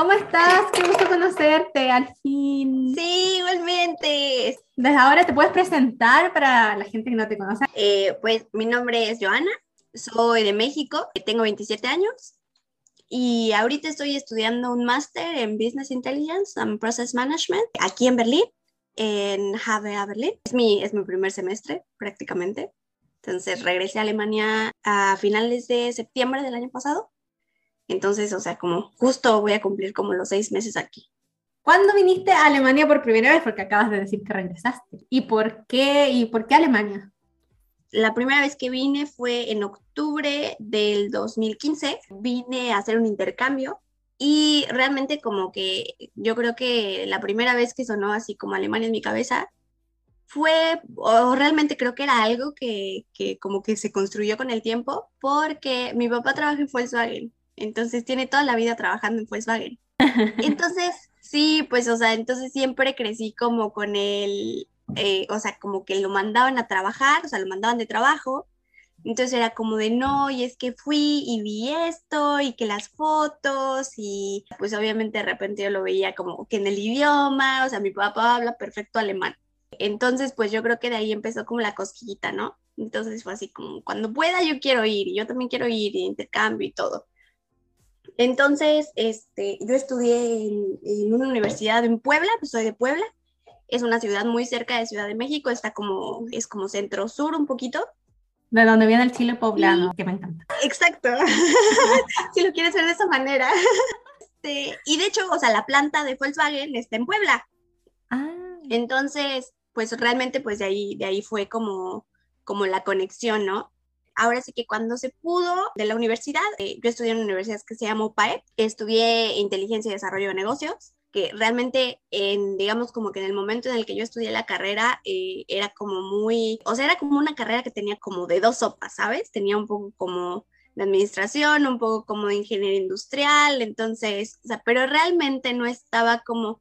¿Cómo estás? Qué gusto conocerte, al fin. Sí, igualmente. Desde ahora te puedes presentar para la gente que no te conoce. Eh, pues mi nombre es Joana, soy de México, tengo 27 años y ahorita estoy estudiando un máster en Business Intelligence and Process Management aquí en Berlín, en HBA Berlín. Es mi, es mi primer semestre prácticamente. Entonces regresé a Alemania a finales de septiembre del año pasado entonces, o sea, como justo voy a cumplir como los seis meses aquí. ¿Cuándo viniste a Alemania por primera vez? Porque acabas de decir que regresaste. ¿Y por qué, y por qué Alemania? La primera vez que vine fue en octubre del 2015. Vine a hacer un intercambio y realmente como que yo creo que la primera vez que sonó así como Alemania en mi cabeza fue, o realmente creo que era algo que, que como que se construyó con el tiempo, porque mi papá trabaja en Volkswagen entonces tiene toda la vida trabajando en Volkswagen. Entonces, sí, pues, o sea, entonces siempre crecí como con él, eh, o sea, como que lo mandaban a trabajar, o sea, lo mandaban de trabajo. Entonces era como de no, y es que fui y vi esto, y que las fotos, y pues obviamente de repente yo lo veía como que en el idioma, o sea, mi papá habla perfecto alemán. Entonces, pues yo creo que de ahí empezó como la cosquillita, ¿no? Entonces fue así como, cuando pueda yo quiero ir, y yo también quiero ir, y intercambio y todo. Entonces, este, yo estudié en, una universidad en Puebla, pues soy de Puebla. Es una ciudad muy cerca de Ciudad de México, está como, es como centro-sur un poquito. De donde viene el chile poblano, que me encanta. Exacto, si lo quieres ver de esa manera. Este, y de hecho, o sea, la planta de Volkswagen está en Puebla. Ah. Entonces, pues realmente, pues de ahí, de ahí fue como, como la conexión, ¿no? Ahora sí que cuando se pudo de la universidad, eh, yo estudié en una universidad que se llama UPAE, estudié inteligencia y desarrollo de negocios, que realmente, en, digamos, como que en el momento en el que yo estudié la carrera, eh, era como muy, o sea, era como una carrera que tenía como de dos sopas, ¿sabes? Tenía un poco como de administración, un poco como de ingeniería industrial, entonces, o sea, pero realmente no estaba como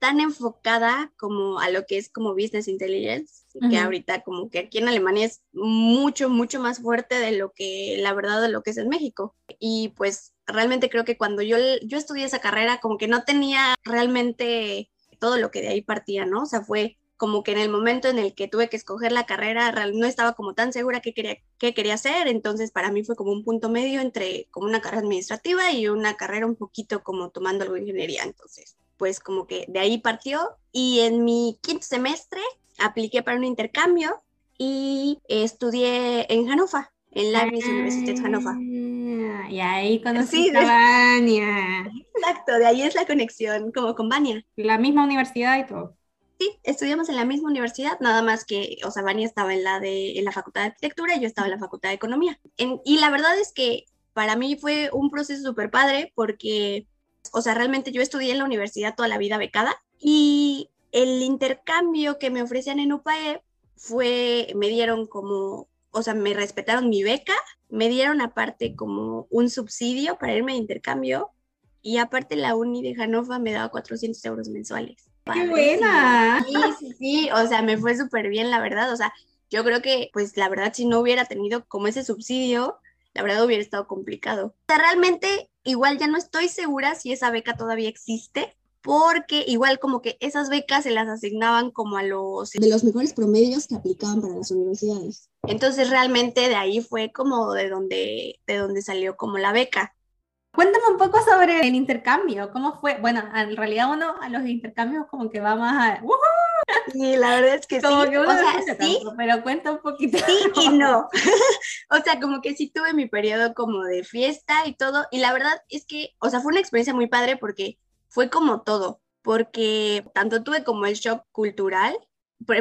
tan enfocada como a lo que es como business intelligence, que ahorita como que aquí en Alemania es mucho, mucho más fuerte de lo que la verdad de lo que es en México. Y pues realmente creo que cuando yo, yo estudié esa carrera como que no tenía realmente todo lo que de ahí partía, ¿no? O sea, fue como que en el momento en el que tuve que escoger la carrera, no estaba como tan segura qué quería, qué quería hacer, entonces para mí fue como un punto medio entre como una carrera administrativa y una carrera un poquito como tomando algo de ingeniería, entonces pues como que de ahí partió y en mi quinto semestre apliqué para un intercambio y estudié en Hannover, en la Universidad de Hannover. Y ahí conocí a Vania. Exacto, de ahí es la conexión, como con Vania. La misma universidad y todo. Sí, estudiamos en la misma universidad, nada más que, o sea, Vania estaba en la, de, en la Facultad de Arquitectura y yo estaba en la Facultad de Economía. y la verdad es que para mí fue un proceso súper padre porque o sea, realmente yo estudié en la universidad toda la vida becada y el intercambio que me ofrecían en UPAE fue, me dieron como, o sea, me respetaron mi beca, me dieron aparte como un subsidio para irme de intercambio y aparte la uni de Hannover me daba 400 euros mensuales. ¡Qué buena! Sí, sí, sí, o sea, me fue súper bien, la verdad, o sea, yo creo que, pues, la verdad, si no hubiera tenido como ese subsidio, la verdad hubiera estado complicado. O sea, realmente igual ya no estoy segura si esa beca todavía existe, porque igual como que esas becas se las asignaban como a los de los mejores promedios que aplicaban para las universidades. Entonces realmente de ahí fue como de donde de donde salió como la beca. Cuéntame un poco sobre el intercambio, ¿cómo fue? Bueno, en realidad uno a los intercambios como que va más a Sí, la verdad es que como sí. Que uno o sea, sí, pero cuenta un poquito. Sí y no. o sea, como que sí tuve mi periodo como de fiesta y todo. Y la verdad es que, o sea, fue una experiencia muy padre porque fue como todo. Porque tanto tuve como el shock cultural.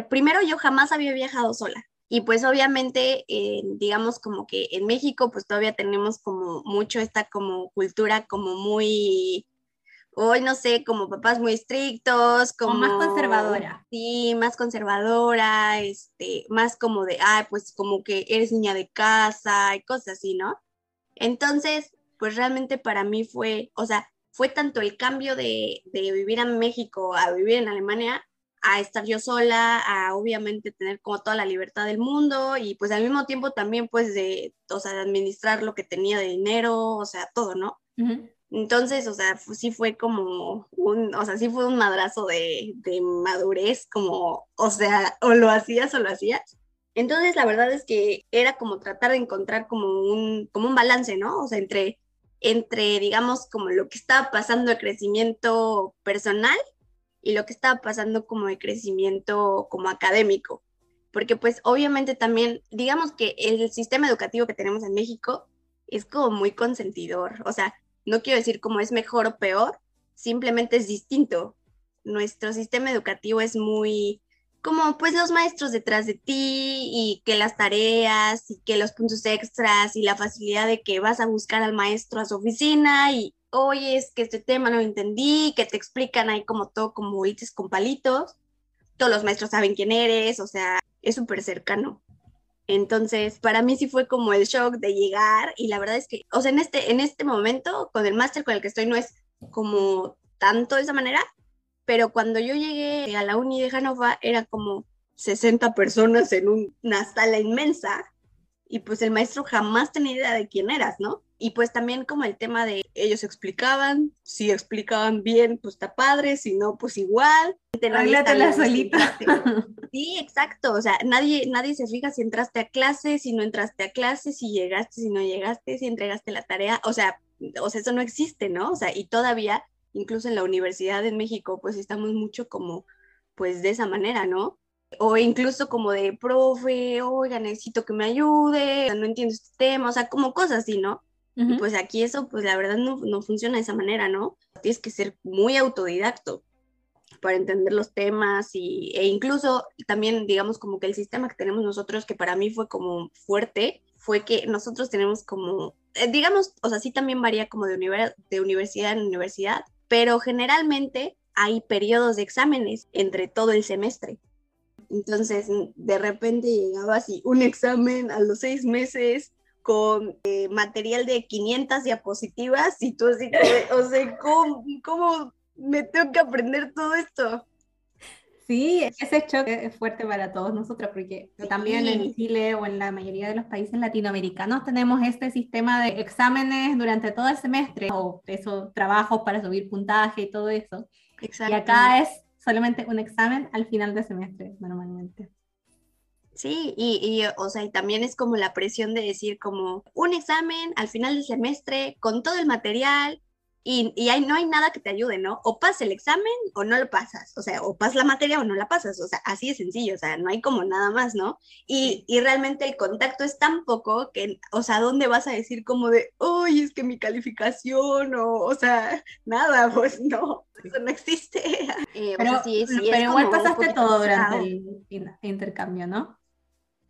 Primero, yo jamás había viajado sola. Y pues obviamente, eh, digamos como que en México, pues todavía tenemos como mucho esta como cultura como muy hoy no sé, como papás muy estrictos, como... más conservadora. Sí, más conservadora, este, más como de, ah, pues como que eres niña de casa y cosas así, ¿no? Entonces, pues realmente para mí fue, o sea, fue tanto el cambio de, de vivir en México a vivir en Alemania, a estar yo sola, a obviamente tener como toda la libertad del mundo y pues al mismo tiempo también pues de, o sea, de administrar lo que tenía de dinero, o sea, todo, ¿no? Entonces, o sea, sí fue como un, o sea, sí fue un madrazo de, de madurez, como, o sea, o lo hacías o lo hacías. Entonces, la verdad es que era como tratar de encontrar como un, como un balance, ¿no? O sea, entre, entre, digamos, como lo que estaba pasando de crecimiento personal y lo que estaba pasando como de crecimiento como académico. Porque pues obviamente también, digamos que el sistema educativo que tenemos en México es como muy consentidor. O sea, no quiero decir como es mejor o peor, simplemente es distinto. Nuestro sistema educativo es muy como pues los maestros detrás de ti y que las tareas y que los puntos extras y la facilidad de que vas a buscar al maestro a su oficina y oye, es que este tema no lo entendí, que te explican ahí como todo como bolitas con palitos. Todos los maestros saben quién eres, o sea, es súper cercano. Entonces, para mí sí fue como el shock de llegar y la verdad es que, o sea, en este, en este momento, con el máster con el que estoy, no es como tanto de esa manera, pero cuando yo llegué a la uni de Hannover era como 60 personas en una sala inmensa y pues el maestro jamás tenía idea de quién eras, ¿no? Y pues también como el tema de ellos explicaban, si explicaban bien, pues está padre, si no, pues igual. la solita. Sí, exacto, o sea, nadie, nadie se fija si entraste a clase, si no entraste a clase, si llegaste, si no llegaste, si entregaste la tarea, o sea, o sea, eso no existe, ¿no? O sea, y todavía, incluso en la universidad en México, pues estamos mucho como, pues de esa manera, ¿no? o incluso como de, profe, oiga, necesito que me ayude, no entiendo este tema, o sea, como cosas así, ¿no? Y pues aquí eso, pues la verdad no, no, funciona de esa manera, ¿no? Tienes que ser muy autodidacto para entender los temas y, e incluso también, digamos, como que el sistema que tenemos nosotros, que para mí fue como fuerte, fue que nosotros tenemos como, eh, digamos, o sea, sí también varía como de, de universidad en universidad, pero generalmente hay periodos de exámenes entre todo el semestre. Entonces, de repente llegaba así un examen a los seis meses con eh, material de 500 diapositivas y tú así, o sea, ¿cómo, me tengo que aprender todo esto? Sí, ese choque es fuerte para todos nosotros, porque también en Chile o en la mayoría de los países latinoamericanos tenemos este sistema de exámenes durante todo el semestre, o esos trabajos para subir puntaje y todo eso. Y acá es solamente un examen al final del semestre, normalmente. Sí, y, y, o sea, y también es como la presión de decir como un examen al final del semestre con todo el material y, y no hay nada que te ayude, ¿no? O pasas el examen o no lo pasas, o sea, o pasas la materia o no la pasas, o sea, así de sencillo, o sea, no hay como nada más, ¿no? Y, y realmente el contacto es tan poco que, o sea, ¿dónde vas a decir como de, uy, es que mi calificación o, o sea, nada, pues no, eso no existe. Eh, pero, sí, sí, pero igual pasaste todo durante el intercambio, ¿no?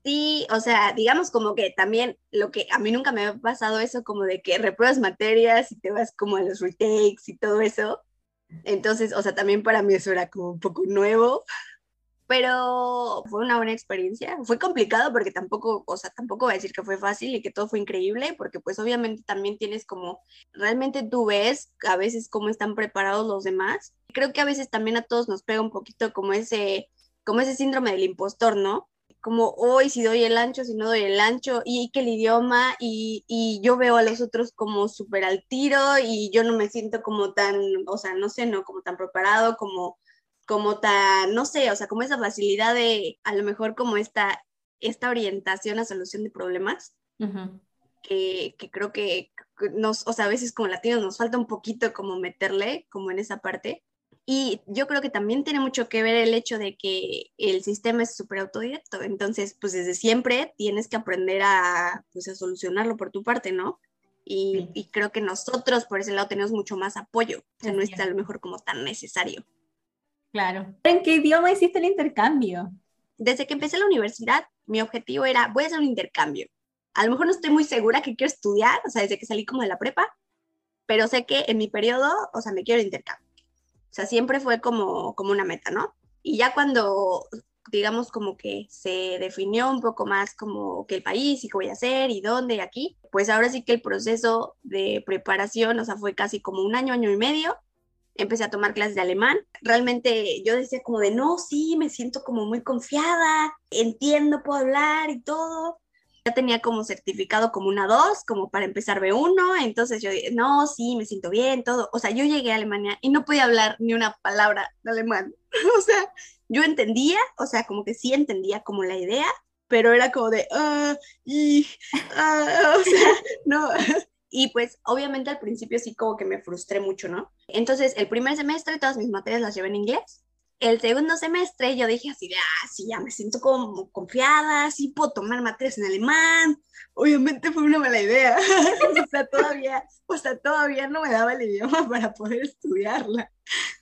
Sí, o sea, digamos como que también lo que a mí nunca me ha pasado eso como de que repruebas materias y te vas como a los retakes y todo eso. Entonces, o sea, también para mí eso era como un poco nuevo, pero fue una buena experiencia. Fue complicado porque tampoco, o sea, tampoco voy a decir que fue fácil y que todo fue increíble, porque pues obviamente también tienes como, realmente tú ves a veces cómo están preparados los demás. Creo que a veces también a todos nos pega un poquito como ese, como ese síndrome del impostor, ¿no? Como hoy si doy el ancho, si no doy el ancho, y que el idioma, y, y yo veo a los otros como súper al tiro y yo no me siento como tan, o sea, no sé, no como tan preparado, como, como tan, no sé, o sea, como esa facilidad de a lo mejor como esta, esta orientación a solución de problemas. que, que, creo que nos, o sea, a veces como latinos nos falta un poquito como meterle como en esa parte. Y yo creo que también tiene mucho que ver el hecho de que el sistema es súper autodidacto. Entonces, pues desde siempre tienes que aprender a, pues, a solucionarlo por tu parte, ¿no? Y, y, creo que nosotros por ese lado tenemos mucho más apoyo. O sea, no es a lo mejor como tan necesario. Claro. ¿En qué idioma hiciste el intercambio? Desde que empecé la universidad, mi objetivo era, voy a hacer un intercambio. A lo mejor no estoy muy segura que quiero estudiar, o sea, desde que salí como de la prepa, pero sé que en mi periodo, o sea, me quiero intercambio. O sea, siempre fue como, como una meta, ¿no? Y ya cuando, digamos, como que se definió un poco más como que el país y qué voy a hacer y dónde y aquí, pues ahora sí que el proceso de preparación, o sea, fue casi como un año, año y medio. Empecé a tomar clases de alemán. Realmente yo decía como de, no, sí, me siento como muy confiada, entiendo, puedo hablar y todo. Ya tenía como certificado como una 2, como para empezar B1, entonces yo dije, no, sí, me siento bien, todo. O sea, yo llegué a Alemania y no podía hablar ni una palabra de alemán. o sea, yo entendía, o sea, como que sí entendía como la idea, pero era como de, ah, y, ah, o sea, no. Y pues obviamente al principio sí como que me frustré mucho, ¿no? Entonces el primer semestre todas mis materias las llevé en inglés. El segundo semestre yo dije así de, ah, sí, ya me siento como confiada, sí puedo tomar materias en alemán. Obviamente fue una mala idea. o sea, todavía, o sea, todavía no me daba el idioma para poder estudiarla.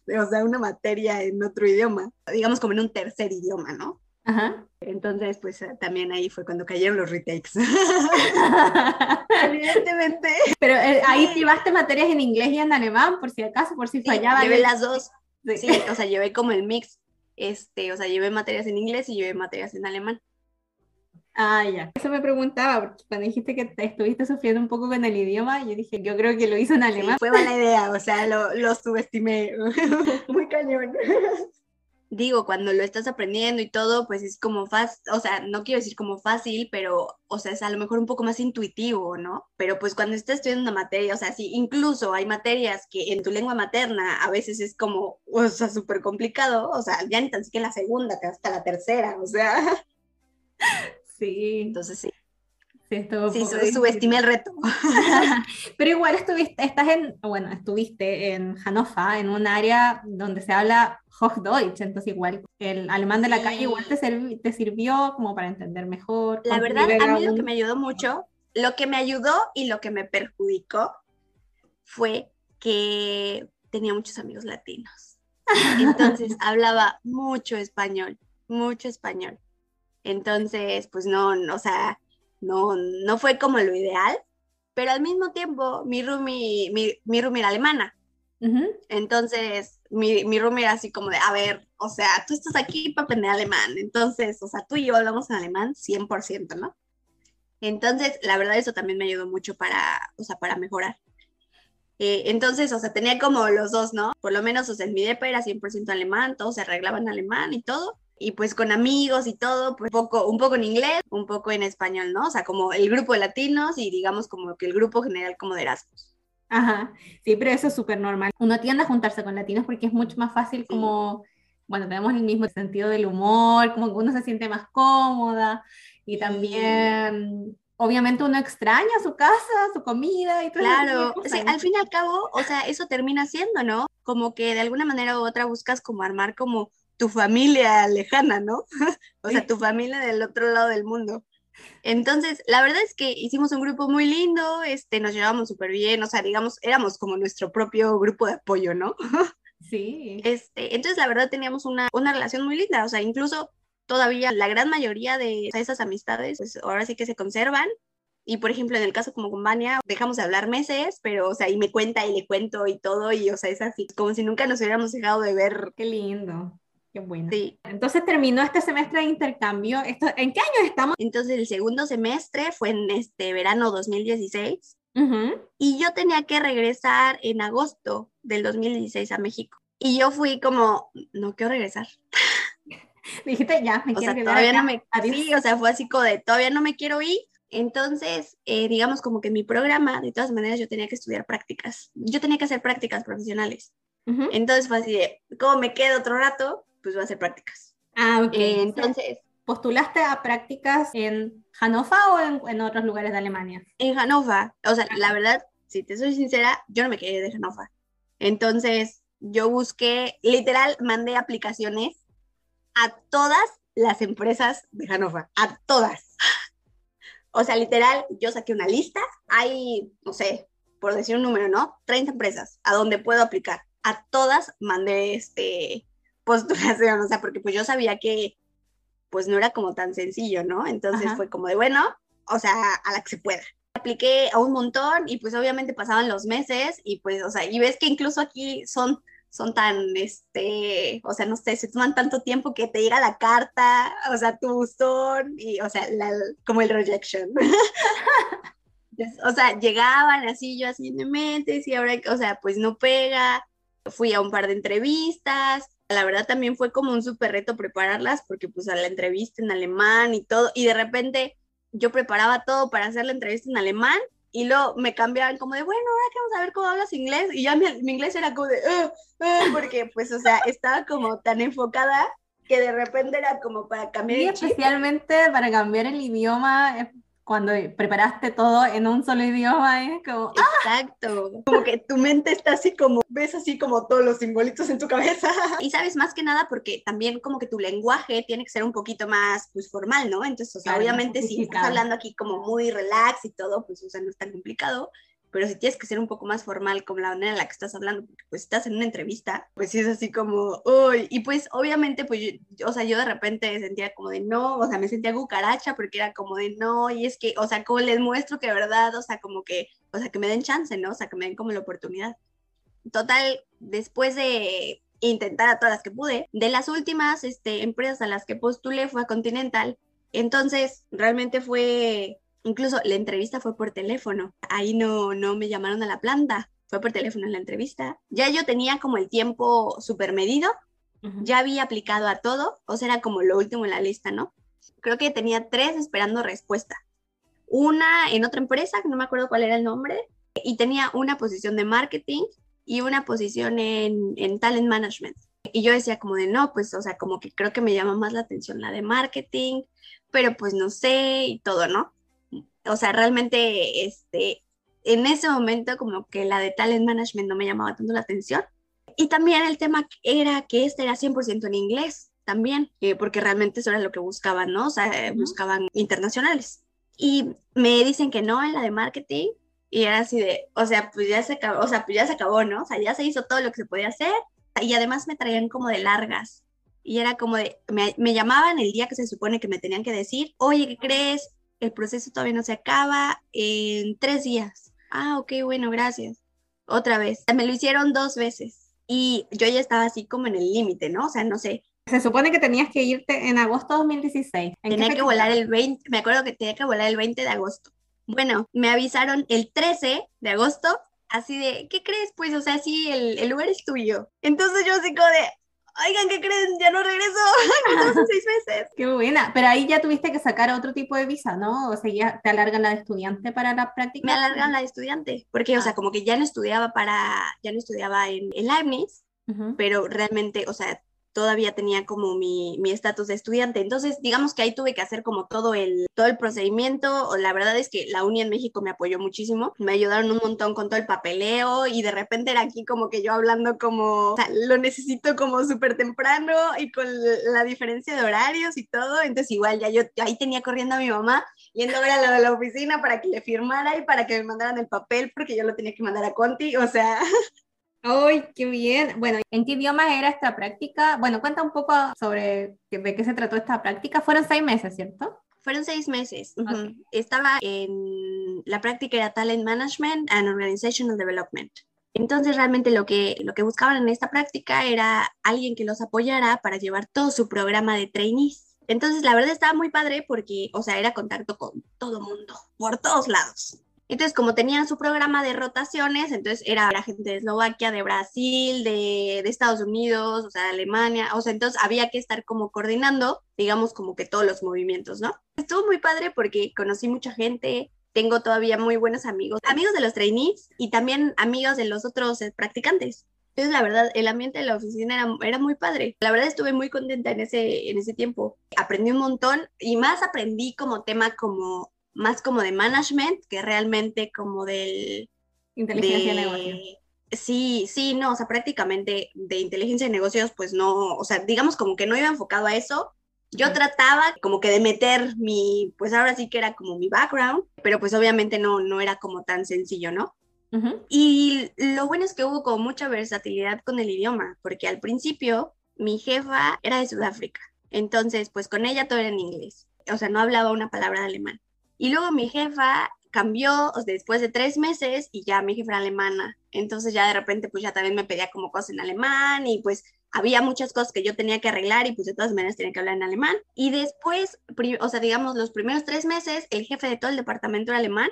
O sea, una materia en otro idioma, digamos como en un tercer idioma, ¿no? Ajá. Entonces, pues eh, también ahí fue cuando cayeron los retakes. Evidentemente. Pero eh, ahí llevaste materias en inglés y en alemán, por si acaso, por si fallaba. llevé las dos. Sí, o sea, llevé como el mix. Este, o sea, llevé materias en inglés y llevé materias en alemán. Ah, ya. Eso me preguntaba, porque cuando dijiste que estuviste sufriendo un poco con el idioma, yo dije, yo creo que lo hizo en alemán. fue mala idea, o sea, lo, lo subestimé. Muy cañón digo, cuando lo estás aprendiendo y todo, pues es como fácil, o sea, no quiero decir como fácil, pero, o sea, es a lo mejor un poco más intuitivo, ¿no? Pero pues cuando estás estudiando una materia, o sea, sí, incluso hay materias que en tu lengua materna a veces es como, o sea, súper complicado, o sea, ya ni tan siquiera la segunda, hasta la tercera, o sea. Sí. Entonces sí. Sí, sí subestimé el reto. Pero igual estuviste, estás en, bueno, estuviste en Hannover, en un área donde se habla Hochdeutsch, entonces igual el alemán de la calle igual te, te sirvió como para entender mejor. La verdad, a mí lo que me ayudó mucho, lo que me ayudó y lo que me perjudicó fue que tenía muchos amigos latinos. Entonces hablaba mucho español, mucho español. Entonces, pues no, no o sea, no, no fue como lo ideal, pero al mismo tiempo mi roomie, mi, mi era alemana. Entonces, mi, mi roomie era así como de, a ver, o sea, tú estás aquí para aprender alemán, entonces, o sea, tú y yo hablamos en alemán 100%, ¿no? Entonces, la verdad, eso también me ayudó mucho para, o sea, para mejorar. Eh, entonces, o sea, tenía como los dos, ¿no? Por lo menos, o sea, en mi depa era 100% alemán, todo se arreglaba en alemán y todo y pues con amigos y todo, pues un poco, un poco en inglés, un poco en español, ¿no? O sea, como el grupo de latinos y digamos como que el grupo general como de Erasmus. Ajá, sí, pero eso es súper normal. Uno tiende a juntarse con latinos porque es mucho más fácil como, bueno, tenemos el mismo sentido del humor, como que uno se siente más cómoda y también... Obviamente uno extraña su casa, su comida y todo Claro, al fin y al cabo, o sea, eso termina siendo, ¿no? Como que de alguna manera u otra buscas como armar como tu familia lejana, ¿no? o sea, tu familia del otro lado del mundo. Entonces, la verdad es que hicimos un grupo muy lindo, este, nos llevábamos súper bien, o sea, digamos, éramos como nuestro propio grupo de apoyo, ¿no? sí. Este, entonces, la verdad, teníamos una, una relación muy linda, o sea, incluso todavía la gran mayoría de esas amistades, pues ahora sí que se conservan. Y por ejemplo, en el caso como con Vania, dejamos de hablar meses, pero, o sea, y me cuenta y le cuento y todo, y, o sea, es así, como si nunca nos hubiéramos dejado de ver. Qué lindo. Qué bueno. Sí. Entonces terminó este semestre de intercambio. Esto, ¿En qué año estamos? Entonces el segundo semestre fue en este verano 2016 y yo tenía que regresar en agosto del 2016 a México. Y yo fui como, no quiero regresar. Dijiste ya, me o sea, todavía no me, sí, o sea, fue así como de, todavía no me quiero ir. Entonces, eh, digamos como que mi programa, de todas maneras, yo tenía que estudiar prácticas. Yo tenía que hacer prácticas profesionales. Entonces fue así de, como me quedo otro rato, pues voy a hacer prácticas. Ah, ok. Eh, entonces, ¿postulaste a prácticas en Hannover o en, otros lugares de Alemania? En Hannover. O sea, la verdad, si te soy sincera, yo no me quedé de Hannover. Entonces, yo busqué, literal, mandé aplicaciones a todas las empresas de Hannover, a todas. O sea, literal, yo saqué una lista, hay, no sé, por decir un número, ¿no? 30 empresas a donde puedo aplicar. A todas mandé este, postulación, o sea, porque pues yo sabía que pues no era como tan sencillo, ¿no? Entonces fue como de, bueno, o sea, a la que se pueda. Apliqué a un montón y pues obviamente pasaban los meses y pues, o sea, y ves que incluso aquí son, son tan, este, o sea, no sé, se toman tanto tiempo que te llega la carta, o sea, tu buzón y, o sea, como el rejection. o sea, llegaban así, yo así en mente, y ahora, o sea, pues no pega. Fui a un par de entrevistas, la verdad también fue como un súper reto prepararlas porque pues a la entrevista en alemán y todo, y de repente yo preparaba todo para hacer la entrevista en alemán y luego me cambiaban como de, bueno, ahora que vamos a ver cómo hablas inglés. Y ya mi, inglés era como de, ah, ah", porque pues, o sea, estaba como tan enfocada que de repente era como para cambiar. Y especialmente para cambiar el idioma cuando preparaste todo en un solo idioma, es como... ¡ah! Exacto, como que tu mente está así como, ves así como todos los simbolitos en tu cabeza. Y sabes, más que nada porque también como que tu lenguaje tiene que ser un poquito más, pues, formal, ¿no? Entonces, obviamente si estás hablando aquí como muy relax y todo, pues, o sea, no es tan complicado, pero si tienes que ser un poco más formal como la manera en la que estás hablando, porque pues estás en una entrevista, pues sí es así como, uy, y pues obviamente, pues, yo, o sea, yo de repente sentía como de no, o sea, me sentía cucaracha porque era como de no, y es que, o sea, como les muestro que de verdad, o sea, como que, o sea, que me den chance, ¿no? O sea, que me den como la oportunidad. Total, después de intentar a todas las que pude, de las últimas este, empresas a las que postulé fue a Continental, entonces realmente fue Incluso la entrevista fue por teléfono. Ahí no, no me llamaron a la planta, fue por teléfono en la entrevista. Ya yo tenía como el tiempo súper medido, ya había aplicado a todo, o sea, era como lo último en la lista, ¿no? Creo que tenía tres esperando respuesta. Una en otra empresa, que no me acuerdo cuál era el nombre, y tenía una posición de marketing y una posición en, en talent management. Y yo decía como de no, pues, o sea, como que creo que me llama más la atención la de marketing, pero pues no sé y todo, ¿no? O sea, realmente, este, en ese momento como que la de talent management no me llamaba tanto la atención. Y también el tema era que este era 100% en inglés también, eh, porque realmente eso era lo que buscaban, ¿no? O sea, buscaban internacionales. Y me dicen que no en la de marketing y era así de, o sea, pues ya se acabó, o sea, pues ya se acabó, ¿no? O sea, ya se hizo todo lo que se podía hacer y además me traían como de largas. Y era como de, me, me llamaban el día que se supone que me tenían que decir, oye, ¿qué crees? El proceso todavía no se acaba en tres días. Ah, ok, bueno, gracias. Otra vez. Me lo hicieron dos veces y yo ya estaba así como en el límite, ¿no? O sea, no sé. Se supone que tenías que irte en agosto de 2016. tenía que volar el 20, me acuerdo que tenía que volar el 20 de agosto. Bueno, me avisaron el 13 de agosto, así de, ¿qué crees? Pues, o sea, sí, el, el lugar es tuyo. Entonces yo así como de, oigan, ¿qué creen? Ya no regreso, seis meses. Qué buena, pero ahí ya tuviste que sacar otro tipo de visa, ¿no? O sea, ya te alargan la de estudiante para la práctica. Me alargan la de estudiante, porque, o sea, ah. como que ya no estudiaba para, ya no estudiaba en, el Leibniz, pero realmente, o sea, todavía tenía como mi estatus de estudiante. Entonces, digamos que ahí tuve que hacer como todo el, todo el procedimiento. La verdad es que la UNI en México me apoyó muchísimo. Me ayudaron un montón con todo el papeleo y de repente era aquí como que yo hablando como, o sea, lo necesito como súper temprano y con la diferencia de horarios y todo. Entonces, igual ya yo ahí tenía corriendo a mi mamá yendo a ver a la oficina para que le firmara y para que me mandaran el papel porque yo lo tenía que mandar a Conti. O sea, ¡Ay, qué bien! Bueno, ¿en qué idioma era esta práctica? Bueno, cuenta un poco sobre de qué se trató esta práctica. Fueron seis meses, ¿cierto? Fueron seis meses. Estaba en la práctica era Talent Management and Organizational Development. Entonces realmente lo que, lo que buscaban en esta práctica era alguien que los apoyara para llevar todo su programa de trainees. Entonces la verdad estaba muy padre porque, o sea, era contacto con todo mundo, por todos lados. Entonces, como tenían su programa de rotaciones, entonces era la gente de Eslovaquia, de Brasil, de, Estados Unidos, o sea, de Alemania, o sea, entonces había que estar como coordinando, digamos, como que todos los movimientos, ¿no? Estuvo muy padre porque conocí mucha gente, tengo todavía muy buenos amigos, amigos de los trainees y también amigos de los otros eh, practicantes. Entonces, la verdad, el ambiente de la oficina era, era, muy padre. La verdad, estuve muy contenta en ese, en ese tiempo. Aprendí un montón y más aprendí como tema como más como de management que realmente como del... Inteligencia de, negocios. Sí, sí, no, o sea, prácticamente de inteligencia de negocios, pues no, o sea, digamos como que no iba enfocado a eso. Yo trataba como que de meter mi, pues ahora sí que era como mi background, pero pues obviamente no, no era como tan sencillo, ¿no? Y lo bueno es que hubo como mucha versatilidad con el idioma, porque al principio mi jefa era de Sudáfrica, entonces pues con ella todo era en inglés, o sea, no hablaba una palabra de alemán. Y luego mi jefa cambió después de tres meses y ya mi jefa era alemana. Entonces ya de repente pues ya también me pedía como cosas en alemán y pues había muchas cosas que yo tenía que arreglar y pues de todas maneras tenía que hablar en alemán. Y después, o sea, digamos, los primeros tres meses, el jefe de todo el departamento era alemán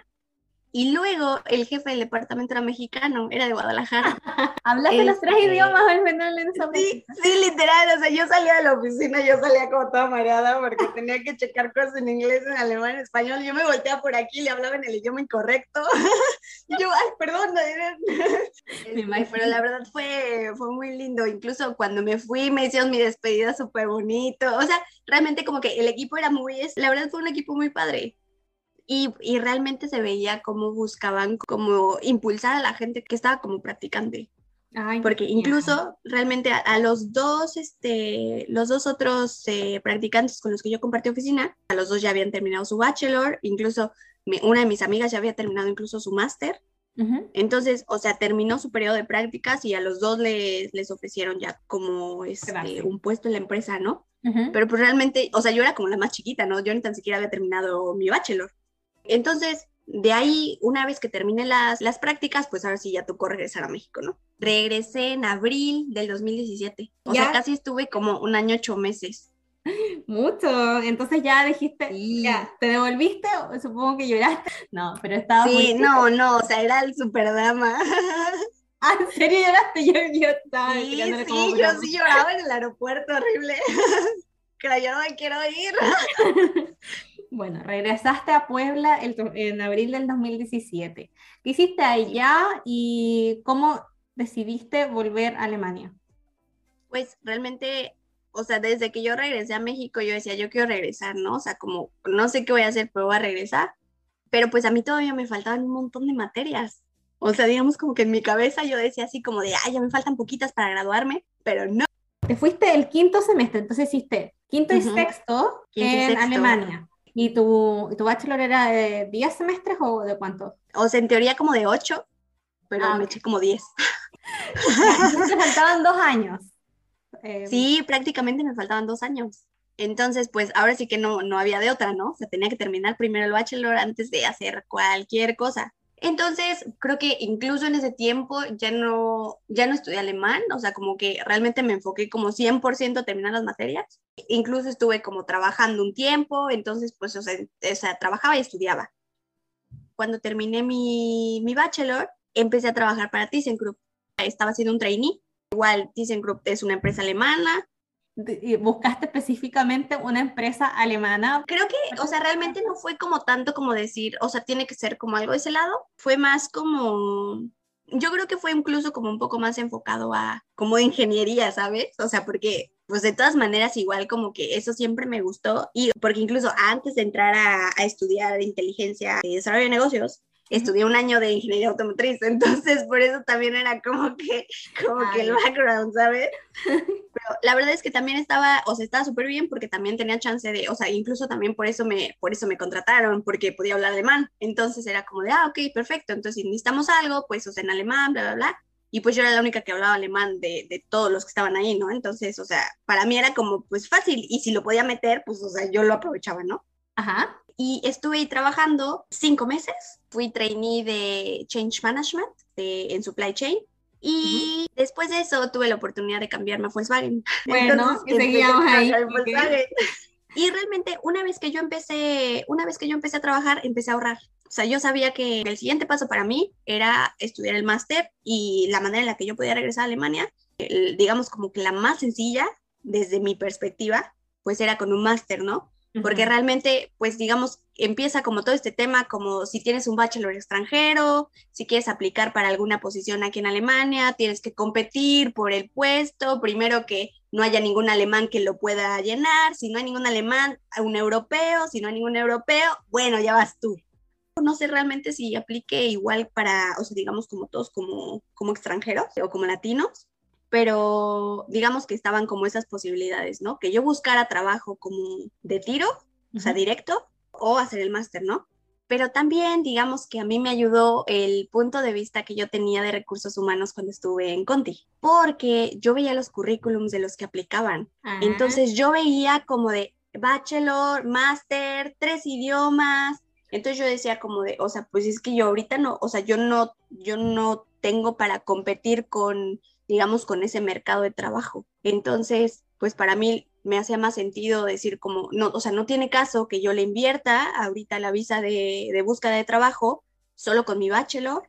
Y luego el jefe del departamento era mexicano, era de Guadalajara. ¿Hablaste los tres este, idiomas al final en esa Sí, sí, literal. O sea, yo salía de la oficina, yo salía como toda mareada porque tenía que checar cosas en inglés, en alemán, en español. Yo me volteaba por aquí, le hablaba en el idioma incorrecto. y yo, ay, perdón, este, Pero la verdad fue, fue muy lindo. Incluso cuando me fui, me hicieron mi despedida súper bonito. O sea, realmente como que el equipo era muy, la verdad fue un equipo muy padre. Y, y, realmente se veía cómo buscaban como impulsar a la gente que estaba como practicante. Porque incluso realmente a, los dos, este, los dos otros eh, practicantes con los que yo compartí oficina, a los dos ya habían terminado su bachelor, incluso una de mis amigas ya había terminado incluso su máster. Entonces, o sea, terminó su periodo de prácticas y a los dos les, les ofrecieron ya como este, un puesto en la empresa, ¿no? Pero pues realmente, o sea, yo era como la más chiquita, ¿no? Yo ni tan siquiera había terminado mi bachelor. Entonces, de ahí, una vez que terminé las, las prácticas, pues ahora sí ya tocó regresar a México, ¿no? Regresé en abril del 2017. O sea, casi estuve como un año, ocho meses. Mucho. Entonces ya dijiste, ya, ¿te devolviste? Supongo que lloraste. No, pero estaba. Sí, no, no, o sea, era el super dama. Ah, ¿en serio lloraste? Yo, yo estaba sí, sí, yo sí lloraba en el aeropuerto, horrible. Pero yo no me quiero ir. Bueno, regresaste a Puebla en abril del 2017. ¿Qué hiciste allá y cómo decidiste volver a Alemania? Pues realmente, o sea, desde que yo regresé a México, yo decía, yo quiero regresar, ¿no? O sea, como no sé qué voy a hacer, pero voy a regresar. Pero pues a mí todavía me faltaban un montón de materias. O sea, digamos como que en mi cabeza yo decía así como de, ay, ya me faltan poquitas para graduarme, pero no. Te fuiste el quinto semestre, entonces hiciste quinto y sexto en Alemania. ¿Y tu, tu bachelor era de 10 semestres o de cuántos? O sea, en teoría como de 8, pero ah, me eché como 10. Entonces faltaban dos años. Eh, sí, prácticamente me faltaban dos años. Entonces, pues ahora sí que no, no había de otra, ¿no? O sea, tenía que terminar primero el bachelor antes de hacer cualquier cosa. Entonces, creo que incluso en ese tiempo ya no, ya no estudié alemán, o sea, como que realmente me enfoqué como 100% a terminar las materias. Incluso estuve como trabajando un tiempo, entonces, pues, o sea, trabajaba y estudiaba. Cuando terminé mi, mi bachelor, empecé a trabajar para ThyssenKrupp. Estaba haciendo un trainee. Igual, ThyssenKrupp es una empresa alemana, buscaste específicamente una empresa alemana? Creo que, o sea, realmente no fue como tanto como decir, o sea, tiene que ser como algo de ese lado, fue más como, yo creo que fue incluso como un poco más enfocado a como ingeniería, ¿sabes? O sea, porque pues de todas maneras igual como que eso siempre me gustó y porque incluso antes de entrar a, a estudiar inteligencia y desarrollo de negocios, estudié un año de ingeniería automotriz, entonces por eso también era como que, como que el background, ¿sabes? Pero la verdad es que también estaba, o sea, estaba súper bien porque también tenía chance de, o sea, incluso también por eso me, por eso me contrataron, porque podía hablar alemán, entonces era como de, ah, ok, perfecto, entonces si necesitamos algo, pues, o sea, en alemán, bla, bla, bla, y pues yo era la única que hablaba alemán de, de, todos los que estaban ahí, ¿no? Entonces, o sea, para mí era como, pues fácil, y si lo podía meter, pues, o sea, yo lo aprovechaba, ¿no? Ajá y estuve ahí trabajando cinco meses. Fui trainee de Change Management en Supply Chain. Y después de eso tuve la oportunidad de cambiarme a Volkswagen. Bueno, y seguíamos ahí. Y realmente una vez que yo empecé, una vez que yo empecé a trabajar, empecé a ahorrar. O sea, yo sabía que el siguiente paso para mí era estudiar el máster y la manera en la que yo podía regresar a Alemania, digamos como que la más sencilla desde mi perspectiva, pues era con un máster, ¿no? Porque realmente, pues digamos, empieza como todo este tema, como si tienes un bachelor extranjero, si quieres aplicar para alguna posición aquí en Alemania, tienes que competir por el puesto, primero que no haya ningún alemán que lo pueda llenar, si no hay ningún alemán, un europeo, si no hay ningún europeo, bueno, ya vas tú. No sé realmente si aplique igual para, o sea, digamos como todos como, como extranjeros o como latinos, pero digamos que estaban como esas posibilidades, ¿no? Que yo buscara trabajo como de tiro, o sea, directo, o hacer el máster, ¿no? Pero también, digamos que a mí me ayudó el punto de vista que yo tenía de recursos humanos cuando estuve en Conti, porque yo veía los currículums de los que aplicaban. Ah. Entonces yo veía como de bachelor, máster, tres idiomas. Entonces yo decía como de, o sea, pues es que yo ahorita no, o sea, yo no, yo no tengo para competir con digamos, con ese mercado de trabajo. Entonces, pues para mí me hacía más sentido decir como, no, o sea, no tiene caso que yo le invierta ahorita la visa de, de búsqueda de trabajo solo con mi bachelor.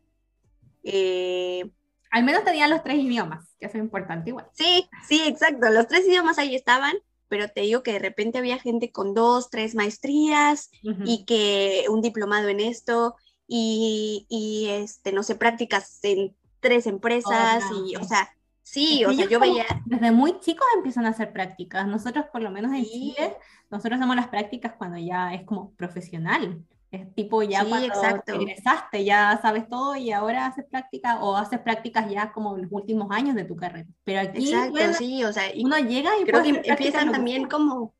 Eh, Al menos tenía los tres idiomas, que eso es importante igual. Sí, sí, exacto. Los tres idiomas ahí estaban, pero te digo que de repente había gente con dos, tres maestrías y que un diplomado en esto y, y, este, no sé, prácticas en tres empresas y, o sea, sí, o sea, yo veía... Desde muy chicos empiezan a hacer prácticas. Nosotros, por lo menos en Chile, nosotros hacemos las prácticas cuando ya es como profesional. Es tipo ya cuando egresaste, ya sabes todo y ahora haces prácticas o haces prácticas ya como en los últimos años de tu carrera. Pero aquí Exacto, sí, o sea, uno llega y creo que empiezan también como,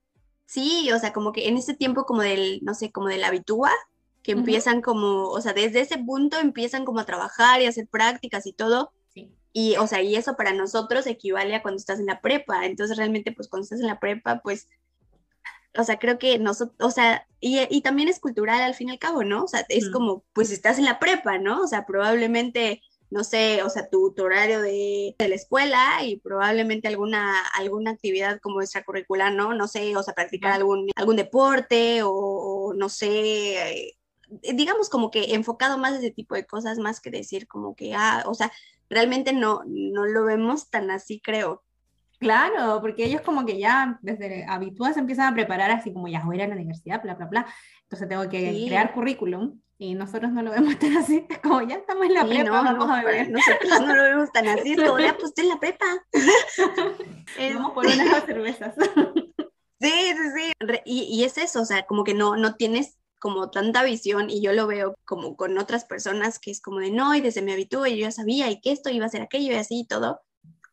sí, o sea, como que en ese tiempo como del, no sé, como del habitúa, que empiezan como, o sea, desde ese punto empiezan como a trabajar y a hacer prácticas y todo. Y, o sea, y eso para nosotros equivale a cuando estás en la prepa. Entonces, realmente, pues cuando estás en la prepa, pues o sea, creo que nosotros, o sea, y, también es cultural al fin y al cabo, ¿no? O sea, es como, pues estás en la prepa, ¿no? O sea, probablemente, no sé, o sea, tu, horario de, la escuela y probablemente alguna, alguna actividad como extracurricular, ¿no? No sé, o sea, practicar algún, algún deporte o, no sé, digamos como que enfocado más a ese tipo de cosas, más que decir como que, ah, o sea, realmente no, no lo vemos tan así, creo. Claro, porque ellos como que ya desde habituales se empiezan a preparar así como ya voy a ir a la universidad, bla, bla, bla. Entonces tengo que crear currículum y nosotros no lo vemos tan así, como ya estamos en la prepa, no, vamos a ver. Nosotros no lo vemos tan así, es como ya pues en la prepa. vamos por unas cervezas. sí, sí, sí. Y, y, es eso, o sea, como que no, no tienes como tanta visión y yo lo veo como con otras personas que es como de no, y desde mi habitúo yo ya sabía y que esto iba a ser aquello y así y todo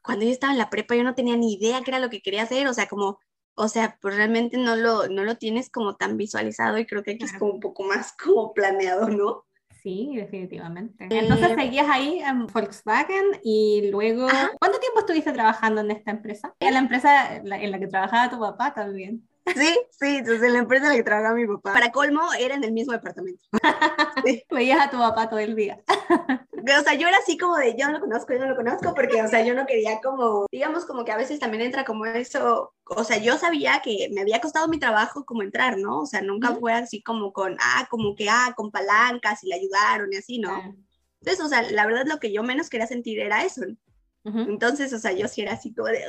cuando yo estaba en la prepa yo no tenía ni idea qué era lo que quería hacer, o sea, como, o sea, pues realmente no lo, no lo tienes como tan visualizado y creo que aquí es como un poco más como planeado, ¿no? Sí, definitivamente. Entonces eh, seguías ahí en Volkswagen y luego, ¿cuánto tiempo estuviste trabajando en esta empresa? En la empresa en la que trabajaba tu papá también. Sí, sí, entonces en la empresa en la que trabajaba mi papá. Para colmo, era en el mismo departamento. Sí. Veías a tu papá todo el día. o sea, yo era así como de, yo no lo conozco, yo no lo conozco, porque, o sea, yo no quería como, digamos, como que a veces también entra como eso, o sea, yo sabía que me había costado mi trabajo como entrar, ¿no? O sea, nunca fue así como con, ah, como que, ah, con palancas y le ayudaron y así, ¿no? Entonces, o sea, la verdad lo que yo menos quería sentir era eso, Entonces, o sea, yo sí era así como de,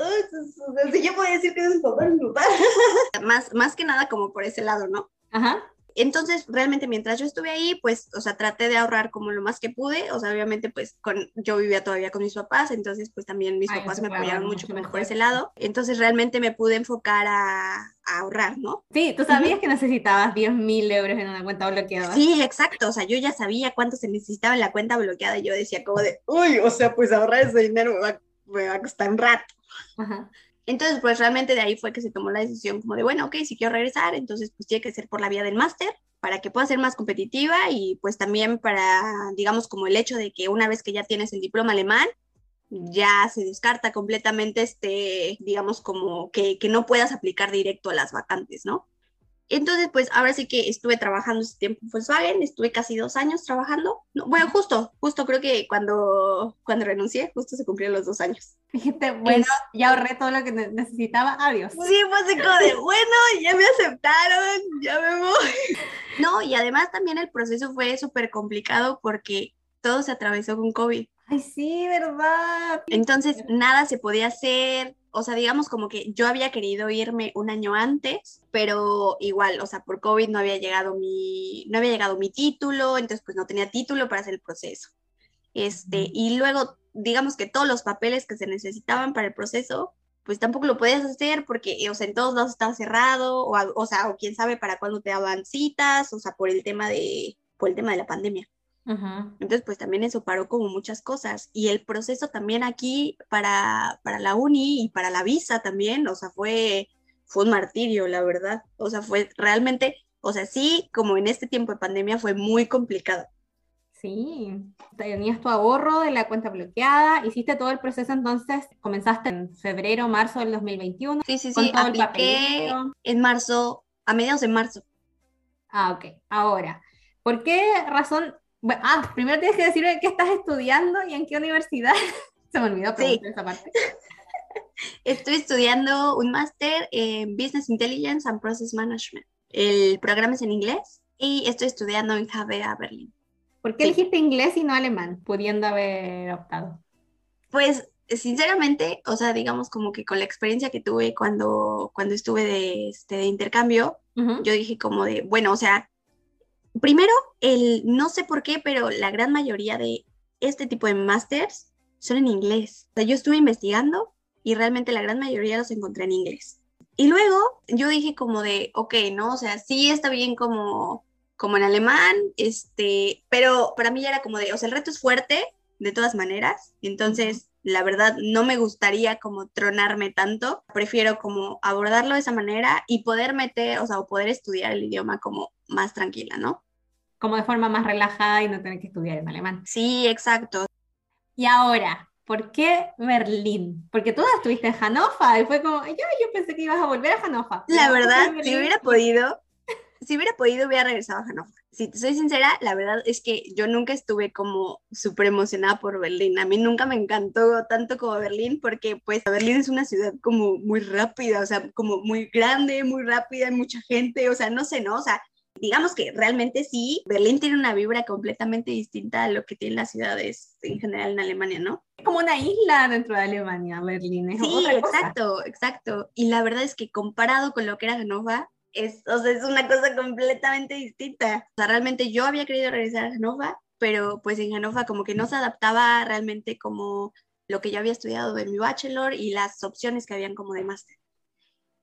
si yo puedo decir que es un papá, más, más que nada como por ese lado, ¿no? Ajá. Entonces, realmente mientras yo estuve ahí, pues, o sea, traté de ahorrar como lo más que pude, o sea, obviamente, pues, con, yo vivía todavía con mis papás, entonces, pues, también mis papás me apoyaron mucho, mejor por ese lado, entonces, realmente me pude enfocar a, ahorrar, ¿no? Sí, tú sabías que necesitabas 10 mil euros en una cuenta bloqueada. Sí, exacto, o sea, yo ya sabía cuánto se necesitaba en la cuenta bloqueada, y yo decía como de, uy, o sea, pues ahorrar ese dinero me va, me va a costar un rato. Ajá. Entonces, pues realmente de ahí fue que se tomó la decisión como de, bueno, ok, si quiero regresar, entonces pues tiene que ser por la vía del máster para que pueda ser más competitiva y pues también para, digamos, como el hecho de que una vez que ya tienes el diploma alemán, ya se descarta completamente este, digamos, como que, que no puedas aplicar directo a las vacantes, ¿no? Entonces, pues ahora sí que estuve trabajando ese tiempo en Volkswagen, estuve casi dos años trabajando. bueno, justo, justo creo que cuando, cuando renuncié, justo se cumplieron los dos años. Dijiste, bueno, ya ahorré todo lo que necesitaba, adiós. Sí, fue así como de, bueno, ya me aceptaron, ya me voy. No, y además también el proceso fue súper complicado porque todo se atravesó con COVID. Ay, sí, ¿verdad? Entonces, nada se podía hacer, o sea, digamos como que yo había querido irme un año antes, pero igual, o sea, por COVID no había llegado mi, no había llegado mi título, entonces pues no tenía título para hacer el proceso. Este, y luego, digamos que todos los papeles que se necesitaban para el proceso, pues tampoco lo podías hacer porque, o sea, en todos lados estaba cerrado, o, o sea, o quién sabe para cuándo te daban citas, o sea, por el tema de, por el tema de la pandemia. Entonces, pues también eso paró como muchas cosas. Y el proceso también aquí para, para la uni y para la visa también, o sea, fue, fue un martirio, la verdad. O sea, fue realmente, o sea, sí, como en este tiempo de pandemia fue muy complicado. Sí, tenías tu ahorro de la cuenta bloqueada, hiciste todo el proceso entonces, comenzaste en febrero, marzo del 2021. Sí, sí, sí, apliqué en marzo, a mediados de marzo. Ah, ok. Ahora, ¿por qué razón ah, primero tienes que decirme qué estás estudiando y en qué universidad. Se me olvidó preguntar esa parte. Estoy estudiando un máster en Business Intelligence and Process Management. El programa es en inglés y estoy estudiando en HBA Berlín. ¿Por qué elegiste inglés y no alemán, pudiendo haber optado? Pues sinceramente, o sea, digamos como que con la experiencia que tuve cuando, cuando estuve de, este, de intercambio, yo dije como de, bueno, o sea, primero, el, no sé por qué, pero la gran mayoría de este tipo de másters son en inglés. O sea, yo estuve investigando y realmente la gran mayoría los encontré en inglés. Y luego yo dije como de, ok, ¿no? O sea, sí está bien como, como en alemán, este, pero para mí era como de, o sea, el reto es fuerte, de todas maneras, entonces la verdad no me gustaría como tronarme tanto, prefiero como abordarlo de esa manera y poder meter, o sea, o poder estudiar el idioma como más tranquila, ¿no? Como de forma más relajada y no tener que estudiar en alemán. Sí, exacto. Y ahora, ¿por qué Berlín? Porque tú estuviste en Hannover y fue como, yo, yo pensé que ibas a volver a Hannover. La verdad, si hubiera podido, si hubiera podido, hubiera regresado a Hannover. Si te soy sincera, la verdad es que yo nunca estuve como súper emocionada por Berlín. A mí nunca me encantó tanto como Berlín porque pues Berlín es una ciudad como muy rápida, o sea, como muy grande, muy rápida, hay mucha gente, o sea, no sé, ¿no? O sea, digamos que realmente sí, Berlín tiene una vibra completamente distinta a lo que tienen las ciudades en general en Alemania, ¿no? Como una isla dentro de Alemania, Berlín. Es sí, exacto, exacto. Y la verdad es que comparado con lo que era Hannover, es, o sea, es una cosa completamente distinta. O sea, realmente yo había querido regresar a Hannover, pero pues en Hannover como que no se adaptaba realmente como lo que yo había estudiado de mi bachelor y las opciones que habían como de máster.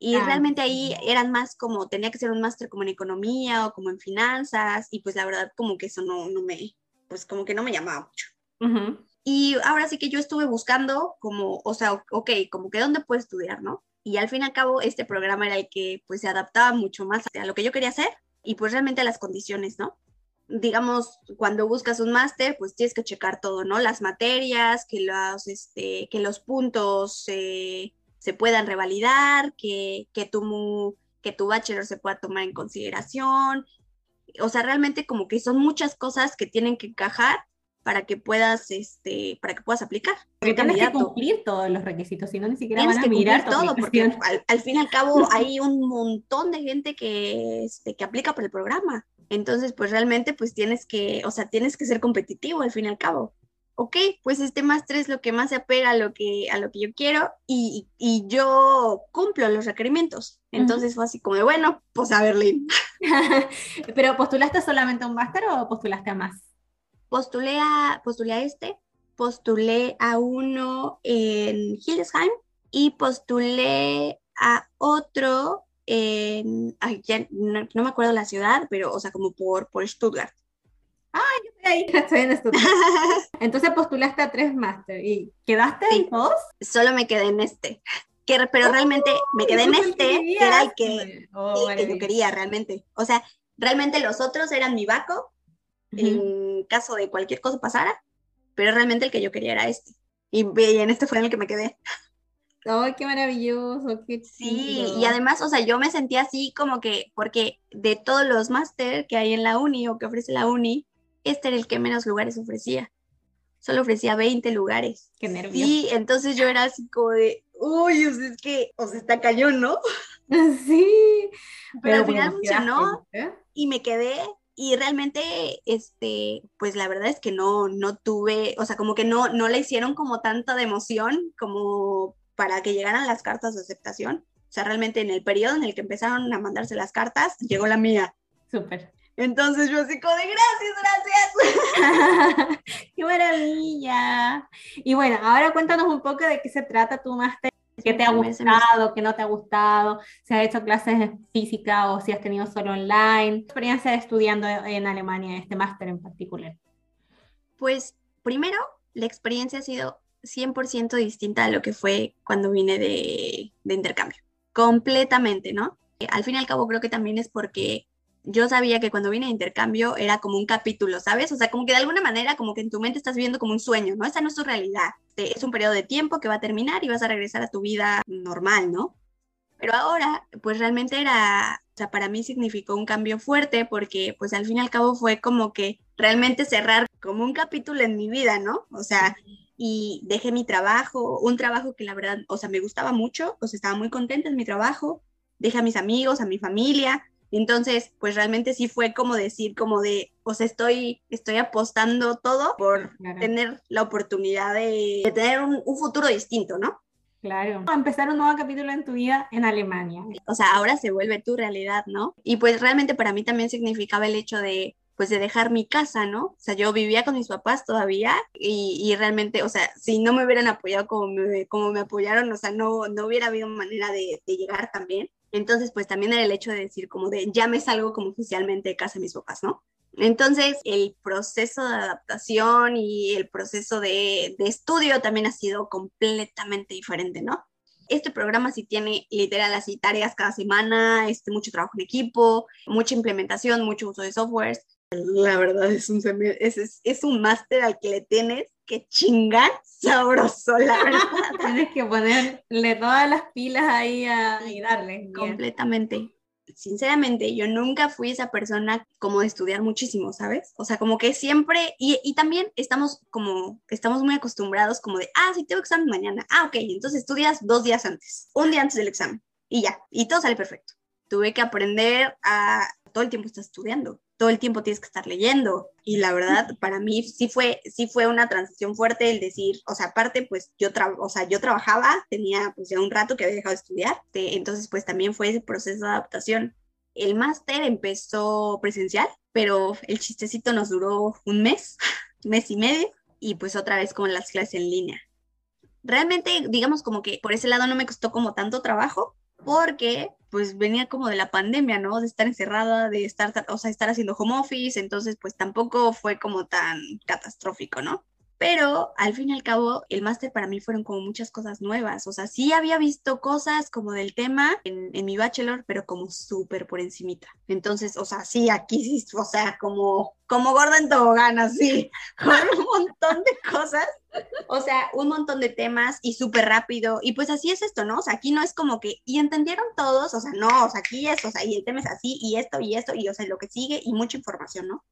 Y ah, realmente ahí eran más como, tenía que ser un máster como en economía o como en finanzas, y pues la verdad como que eso no, no me, pues como que no me llamaba mucho. Y ahora sí que yo estuve buscando como, o sea, ok, como que dónde puedo estudiar, ¿no? Y al fin y al cabo este programa era el que pues se adaptaba mucho más a lo que yo quería hacer y pues realmente a las condiciones, ¿no? digamos, cuando buscas un máster, pues tienes que checar todo, ¿no? Las materias, que los, este, que los puntos eh, se puedan revalidar, que, que, tu, que tu bachelor se pueda tomar en consideración. O sea, realmente como que son muchas cosas que tienen que encajar para que puedas, este, para que puedas aplicar. Porque tienes que cumplir todos los requisitos, si no ni siquiera van a mirar todo, porque al, fin y al cabo hay un montón de gente que, este, que aplica por el programa. Entonces, pues realmente, pues tienes que, o sea, tienes que ser competitivo al fin y al cabo ok, pues este máster es lo que más se apega a lo que, a lo que yo quiero y, yo cumplo los requerimientos. Entonces fue así como de, bueno, pues a Berlín. ¿Pero postulaste solamente a un máster o postulaste a más? Postulé a, postulé a este, postulé a uno en Hildesheim y postulé a otro en, ya no, me acuerdo la ciudad, pero, o sea, como por, por Stuttgart. Ah, yo estoy ahí, estoy en esto. Entonces postulaste a tres máster y ¿quedaste en dos? Solo me quedé en este. Que, pero oh, realmente me quedé en este, que era el que, oh, yo quería realmente. O sea, realmente los otros eran mi vaco, en caso de cualquier cosa pasara, pero realmente el que yo quería era este. Y, en este fue en el que me quedé. ¡Ay, qué maravilloso! Qué sí, y además, o sea, yo me sentía así como que, porque de todos los máster que hay en la uni o que ofrece la uni, este era el que menos lugares ofrecía. Solo ofrecía 20 lugares. Qué nervioso. Sí, entonces yo era así como de, uy, es que, o sea, está cañón, ¿no? Sí. Pero, al final funcionó ¿eh? y me quedé y realmente, este, pues la verdad es que no, no tuve, o sea, como que no, no le hicieron como tanta de emoción como para que llegaran las cartas de aceptación. O sea, realmente en el periodo en el que empezaron a mandarse las cartas, llegó la mía. Súper. Entonces yo así como de gracias, gracias. ¡Qué maravilla! Y bueno, ahora cuéntanos un poco de qué se trata tu máster, qué te ha gustado, qué no te ha gustado, si has hecho clases de física o si has tenido solo online, experiencia estudiando en Alemania este máster en particular. Pues primero, la experiencia ha sido 100% distinta a lo que fue cuando vine de, de intercambio. Completamente, ¿no? Al fin y al cabo creo que también es porque yo sabía que cuando vine de intercambio era como un capítulo, ¿sabes? O sea, como que de alguna manera, como que en tu mente estás viviendo como un sueño, ¿no? Esa no es tu realidad. Es un periodo de tiempo que va a terminar y vas a regresar a tu vida normal, ¿no? Pero ahora, pues realmente era, o sea, para mí significó un cambio fuerte porque, pues al fin y al cabo fue como que realmente cerrar como un capítulo en mi vida, ¿no? O sea, y dejé mi trabajo, un trabajo que la verdad, o sea, me gustaba mucho, o sea, estaba muy contenta en mi trabajo, dejé a mis amigos, a mi familia, Entonces, pues realmente sí fue como decir, como de, o sea, estoy, estoy apostando todo por tener la oportunidad de, tener un, un futuro distinto, ¿no? Claro. Empezar un nuevo capítulo en tu vida en Alemania. O sea, ahora se vuelve tu realidad, ¿no? Y pues realmente para mí también significaba el hecho de, pues de dejar mi casa, ¿no? O sea, yo vivía con mis papás todavía y, realmente, o sea, si no me hubieran apoyado como me, como me apoyaron, o sea, no, no hubiera habido manera de, de llegar también. Entonces, pues también era el hecho de decir como de, ya me salgo como oficialmente de casa mis papás, ¿no? Entonces, el proceso de adaptación y el proceso de, estudio también ha sido completamente diferente, ¿no? Este programa sí tiene literal así tareas cada semana, este, mucho trabajo en equipo, mucha implementación, mucho uso de softwares. La verdad es un, es, es un máster al que le tienes que chingar sabroso, la verdad. tienes que ponerle todas las pilas ahí a, y darle. Completamente sinceramente, yo nunca fui esa persona como de estudiar muchísimo, ¿sabes? O sea, como que siempre, y, y, también estamos como, estamos muy acostumbrados como de, ah, sí, tengo examen mañana, ah, ok, entonces estudias dos días antes, un día antes del examen, y ya, y todo sale perfecto. Tuve que aprender a, todo el tiempo estás estudiando, todo el tiempo tienes que estar leyendo. Y la verdad, para mí sí fue, sí fue una transición fuerte el decir, o sea, aparte, pues yo, o sea, yo trabajaba, tenía pues ya un rato que había dejado de estudiar, entonces pues también fue ese proceso de adaptación. El máster empezó presencial, pero el chistecito nos duró un mes, mes y medio, y pues otra vez con las clases en línea. Realmente, digamos como que por ese lado no me costó como tanto trabajo, porque pues venía como de la pandemia, ¿no? De estar encerrada, de estar, o sea, estar haciendo home office, entonces pues tampoco fue como tan catastrófico, ¿no? Pero al fin y al cabo, el máster para mí fueron como muchas cosas nuevas. O sea, sí había visto cosas como del tema en, mi bachelor, pero como súper por encimita. Entonces, o sea, sí, aquí sí, o sea, como, como gorda en tobogán, así, con un montón de cosas. O sea, un montón de temas y súper rápido. Y pues así es esto, ¿no? O sea, aquí no es como que, y entendieron todos, o sea, no, o sea, aquí es, o sea, y el tema es así, y esto, y esto, y o sea, lo que sigue, y mucha información, ¿no?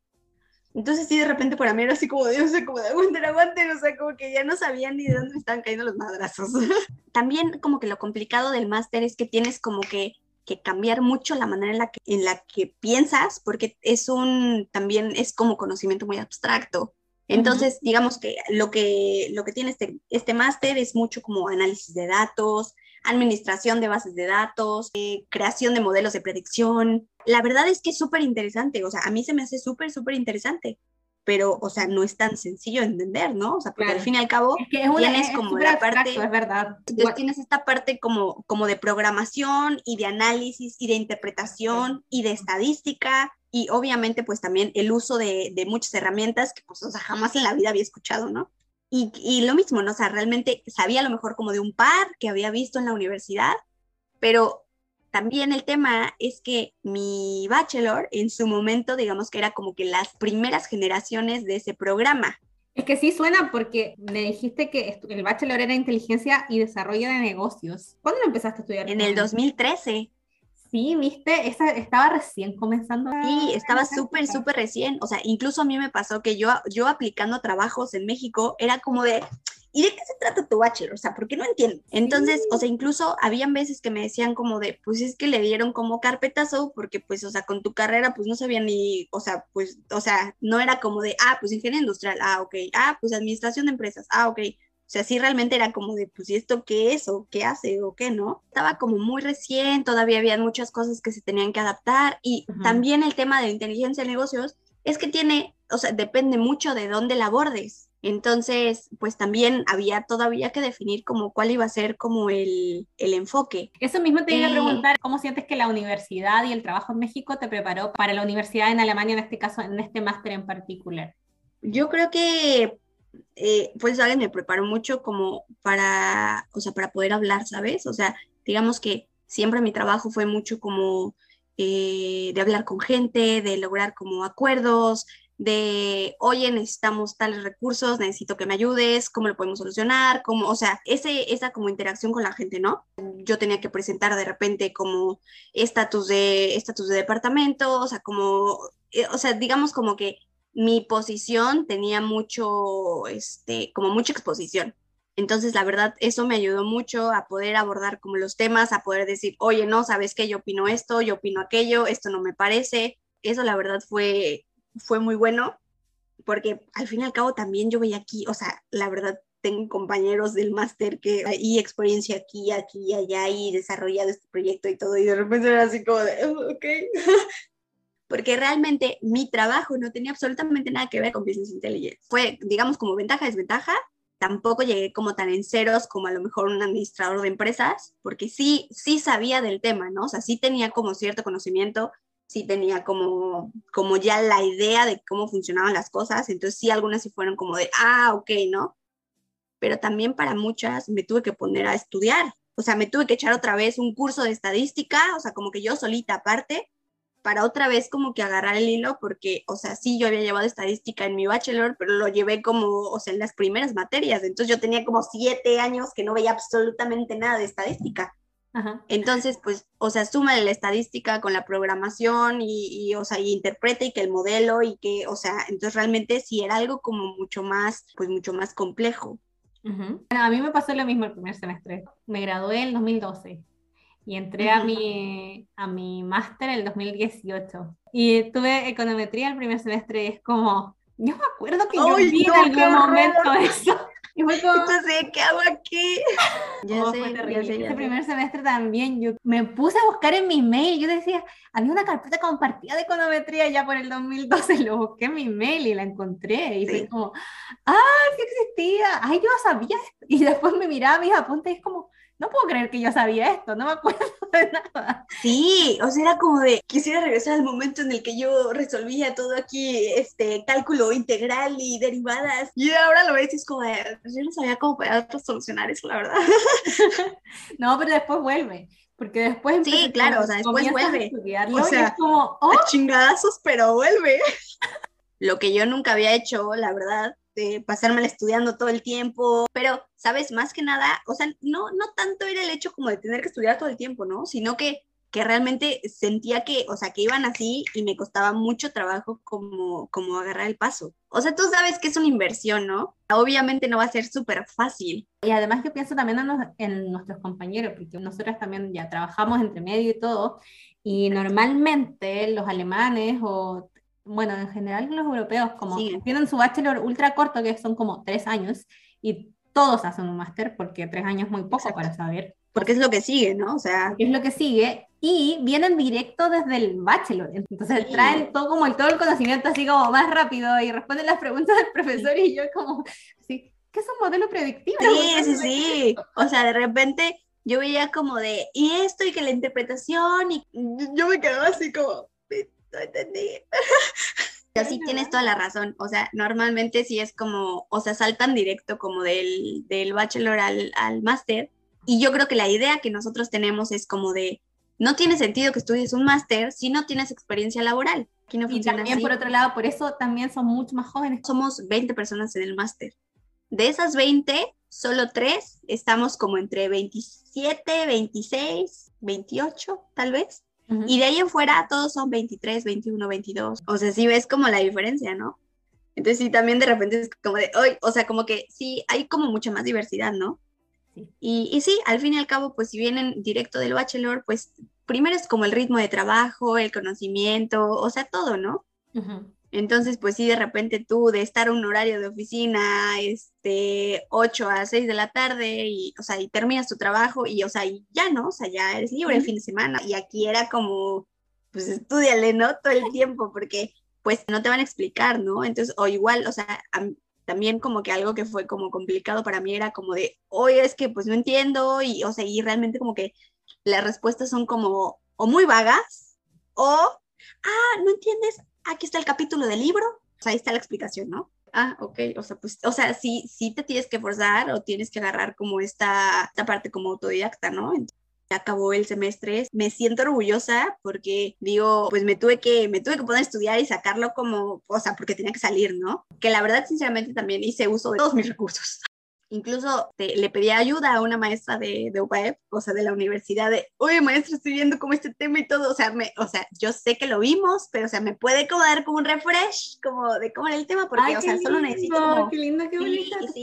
Entonces sí, de repente para mí era así como de, o sea, como de aguanten, aguanten, o sea, como que ya no sabían ni de dónde estaban cayendo los madrazos. También como que lo complicado del máster es que tienes como que, que cambiar mucho la manera en la, que, en la que piensas, porque es un, también es como conocimiento muy abstracto. Entonces, digamos que lo que, lo que tiene este, este máster es mucho como análisis de datos, administración de bases de datos, eh, creación de modelos de predicción. La verdad es que es súper interesante, o sea, a mí se me hace súper, súper interesante, pero, o sea, no es tan sencillo de entender, ¿no? O sea, porque al fin y al cabo tienes como la parte, es verdad. Entonces tienes esta parte como, como de programación y de análisis y de interpretación y de estadística y obviamente pues también el uso de, de muchas herramientas que pues, o sea, jamás en la vida había escuchado, ¿no? Y, lo mismo, ¿no? O sea, realmente sabía a lo mejor como de un par que había visto en la universidad, pero también el tema es que mi bachelor en su momento, digamos que era como que las primeras generaciones de ese programa. Es que sí suena porque me dijiste que el bachelor era inteligencia y desarrollo de negocios. ¿Cuándo lo empezaste a estudiar? En el 2013. Sí, viste, Esa, estaba recién comenzando. Sí, estaba súper, súper recién. O sea, incluso a mí me pasó que yo, yo aplicando trabajos en México era como de, ¿y de qué se trata tu bachelor? O sea, porque no entiendo. Entonces, o sea, incluso habían veces que me decían como de, pues es que le dieron como carpetazo porque pues, o sea, con tu carrera pues no sabía ni, o sea, pues, o sea, no era como de, ah, pues ingeniería industrial, ah, ok, ah, pues administración de empresas, ah, ok. O sea, sí realmente era como de, pues, ¿y esto qué es? ¿O qué hace? ¿O qué no? Estaba como muy recién, todavía había muchas cosas que se tenían que adaptar y también el tema de inteligencia de negocios es que tiene, o sea, depende mucho de dónde la abordes. Entonces, pues también había todavía que definir como cuál iba a ser como el, el enfoque. Eso mismo te iba a preguntar, ¿cómo sientes que la universidad y el trabajo en México te preparó para la universidad en Alemania, en este caso, en este máster en particular? Yo creo que eh, pues me preparó mucho como para, o sea, para poder hablar, ¿sabes? O sea, digamos que siempre mi trabajo fue mucho como eh, de hablar con gente, de lograr como acuerdos, de, oye, necesitamos tales recursos, necesito que me ayudes, cómo lo podemos solucionar, como, o sea, ese, esa como interacción con la gente, ¿no? Yo tenía que presentar de repente como estatus de, estatus de departamento, o sea, como, eh, o sea, digamos como que mi posición tenía mucho, este, como mucha exposición. Entonces, la verdad, eso me ayudó mucho a poder abordar como los temas, a poder decir, oye, no, sabes que yo opino esto, yo opino aquello, esto no me parece. Eso, la verdad, fue, fue muy bueno, porque al fin y al cabo también yo veía aquí, o sea, la verdad, tengo compañeros del máster que hay experiencia aquí, aquí allá y desarrollado este proyecto y todo, y de repente era así como de, oh, ok. porque realmente mi trabajo no tenía absolutamente nada que ver con Business Intelligence. Fue, digamos, como ventaja, desventaja, tampoco llegué como tan en ceros como a lo mejor un administrador de empresas, porque sí, sí sabía del tema, ¿no? O sea, sí tenía como cierto conocimiento, sí tenía como, como ya la idea de cómo funcionaban las cosas, entonces sí algunas sí fueron como de, ah, ok, ¿no? Pero también para muchas me tuve que poner a estudiar, o sea, me tuve que echar otra vez un curso de estadística, o sea, como que yo solita aparte, para otra vez como que agarrar el hilo, porque, o sea, sí, yo había llevado estadística en mi bachelor, pero lo llevé como, o sea, en las primeras materias. Entonces yo tenía como siete años que no veía absolutamente nada de estadística. Entonces, pues, o sea, súmale la estadística con la programación y, o sea, y interprete y que el modelo y que, o sea, entonces realmente sí era algo como mucho más, pues mucho más complejo. a mí me pasó lo mismo el primer semestre. Me gradué en 2012 y entré a mi, a mi máster en el 2018. Y tuve econometría el primer semestre y es como, yo me acuerdo que yo vi en algún momento eso. Y fue como, Entonces, ¿qué hago aquí? Ya oh, sé, ya sé, Este primer semestre también yo me puse a buscar en mi mail. Yo decía, había una carpeta compartida de econometría ya por el 2012. Lo busqué en mi mail y la encontré. Y fue como, ¡ah, sí existía! ¡Ay, yo sabía! Y después me miraba mis apuntes y es como, no puedo creer que yo sabía esto, no me acuerdo de nada. Sí, o sea, era como de, quisiera regresar al momento en el que yo resolvía todo aquí, este, cálculo integral y derivadas, y ahora lo ves y es como de, yo no sabía cómo poder solucionar eso, la verdad. no, pero después vuelve. Porque después Sí, claro, o sea, después vuelve. O sea, es como, oh". chingadazos, pero vuelve. Lo que yo nunca había hecho, la verdad, este, pasármela estudiando todo el tiempo, pero, ¿sabes? Más que nada, o sea, no, no tanto era el hecho como de tener que estudiar todo el tiempo, ¿no? Sino que, que realmente sentía que, o sea, que iban así y me costaba mucho trabajo como, como agarrar el paso. O sea, tú sabes que es una inversión, ¿no? Obviamente no va a ser súper fácil. Y además yo pienso también en, en nuestros compañeros, porque nosotras también ya trabajamos entre medio y todo, y normalmente los alemanes o bueno, en general los europeos, como tienen su bachelor ultra corto, que son como tres años, y todos hacen un máster, porque tres años es muy poco para saber. Porque es lo que sigue, ¿no? O sea. Es lo que sigue, y vienen directo desde el bachelor. Entonces traen todo como el, todo el conocimiento así como más rápido y responden las preguntas del profesor y yo como, sí, ¿qué es un modelo predictivo? Sí, sí, sí. O sea, de repente yo veía como de, y esto y que la interpretación, y yo me quedaba así como, no entendí. Pero tienes toda la razón. O sea, normalmente sí es como, o sea, saltan directo como del, del bachelor al, al máster. Y yo creo que la idea que nosotros tenemos es como de, no tiene sentido que estudies un máster si no tienes experiencia laboral. Aquí no y también por otro lado, por eso también son mucho más jóvenes. Somos 20 personas en el máster. De esas 20, solo 3 estamos como entre 27, 26, 28, tal vez. Y de ahí en fuera todos son 23, 21, 22. O sea, sí ves como la diferencia, ¿no? Entonces sí, también de repente es como de, hoy, o sea, como que sí, hay como mucha más diversidad, ¿no? Y, y, sí, al fin y al cabo, pues si vienen directo del bachelor, pues primero es como el ritmo de trabajo, el conocimiento, o sea, todo, ¿no? Entonces, pues sí, de repente tú de estar un horario de oficina, este, 8 a 6 de la tarde, y, o sea, y terminas tu trabajo, y, o sea, y ya, ¿no? O sea, ya eres libre el fin de semana. Y aquí era como, pues estudiale, ¿no? Todo el tiempo, porque pues no te van a explicar, ¿no? Entonces, o igual, o sea, también como que algo que fue como complicado para mí era como de, oye, es que pues no entiendo, y, o sea, y realmente como que las respuestas son como, o muy vagas, o, ah, no entiendes, aquí está el capítulo del libro, o ahí está la explicación, ¿no? Ah, ok, o sea, pues, o sea, sí, sí te tienes que forzar o tienes que agarrar como esta, esta parte como autodidacta, ¿no? acabó el semestre, me siento orgullosa porque digo, pues me tuve que, me tuve que poner a estudiar y sacarlo como, o sea, porque tenía que salir, ¿no? Que la verdad, sinceramente, también hice uso de todos mis recursos. Incluso le pedí ayuda a una maestra de, de UPAEP, o sea, de la universidad, de, oye, maestra, estoy viendo como este tema y todo, o sea, me, o sea, yo sé que lo vimos, pero, o sea, me puede como dar como un refresh, como de cómo era el tema, porque, o sea, solo necesito como... Qué lindo, qué bonito, sí,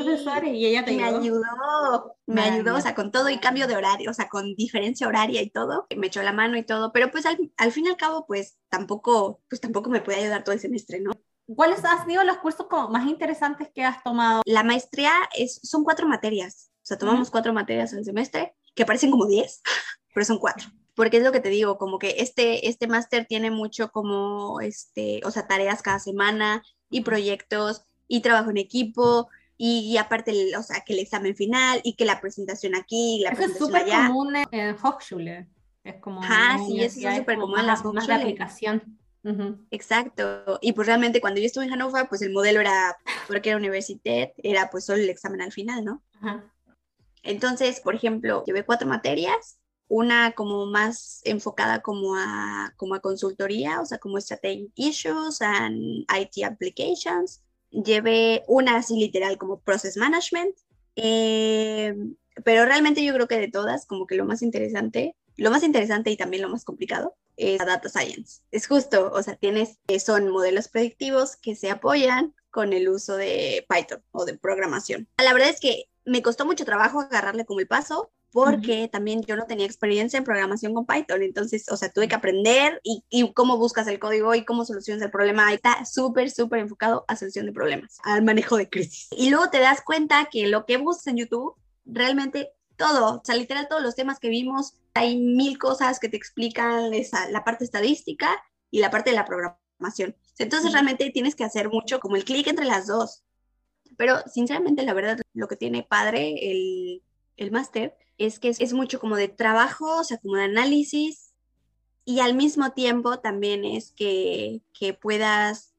y ella te me ayudó. Me ayudó, o sea, con todo y cambio de horario, o sea, con diferencia horaria y todo, me echó la mano y todo, pero pues al, al fin y al cabo, pues tampoco, pues tampoco me puede ayudar todo el semestre, ¿no? ¿Cuáles han sido los cursos como más interesantes que has tomado? La maestría es, son cuatro materias, o sea, tomamos cuatro materias al semestre, que parecen como diez, pero son cuatro. Porque es lo que te digo, como que este, este máster tiene mucho como, este, o sea, tareas cada semana y proyectos y trabajo en equipo y, aparte, o sea, que el examen final y que la presentación aquí y la eso presentación es súper común en Hochschule. Es como... Ah, sí, es súper común en las Hochschule. de aplicación. Exacto. Y pues realmente cuando yo estuve en Hannover, pues el modelo era, porque era universidad, era pues solo el examen al final, ¿no? Entonces, por ejemplo, llevé cuatro materias, una como más enfocada como a, como a consultoría, o sea, como Strategic Issues and IT Applications. Llevé una así literal como Process Management. Eh, pero realmente yo creo que de todas, como que lo más interesante, lo más interesante y también lo más complicado es la data science. Es justo, o sea, tienes, eh, son modelos predictivos que se apoyan con el uso de Python o de programación. La verdad es que me costó mucho trabajo agarrarle como el paso porque también yo no tenía experiencia en programación con Python, entonces, o sea, tuve que aprender y, y cómo buscas el código y cómo solucionas el problema. Está súper, súper enfocado a solución de problemas, al manejo de crisis. Y luego te das cuenta que lo que buscas en YouTube realmente todo, o sea, literal todos los temas que vimos, hay mil cosas que te explican esa, la parte estadística y la parte de la programación. Entonces realmente tienes que hacer mucho como el clic entre las dos. Pero sinceramente, la verdad, lo que tiene padre el, el máster es que es, mucho como de trabajo, o sea, como de análisis, y al mismo tiempo también es que, que puedas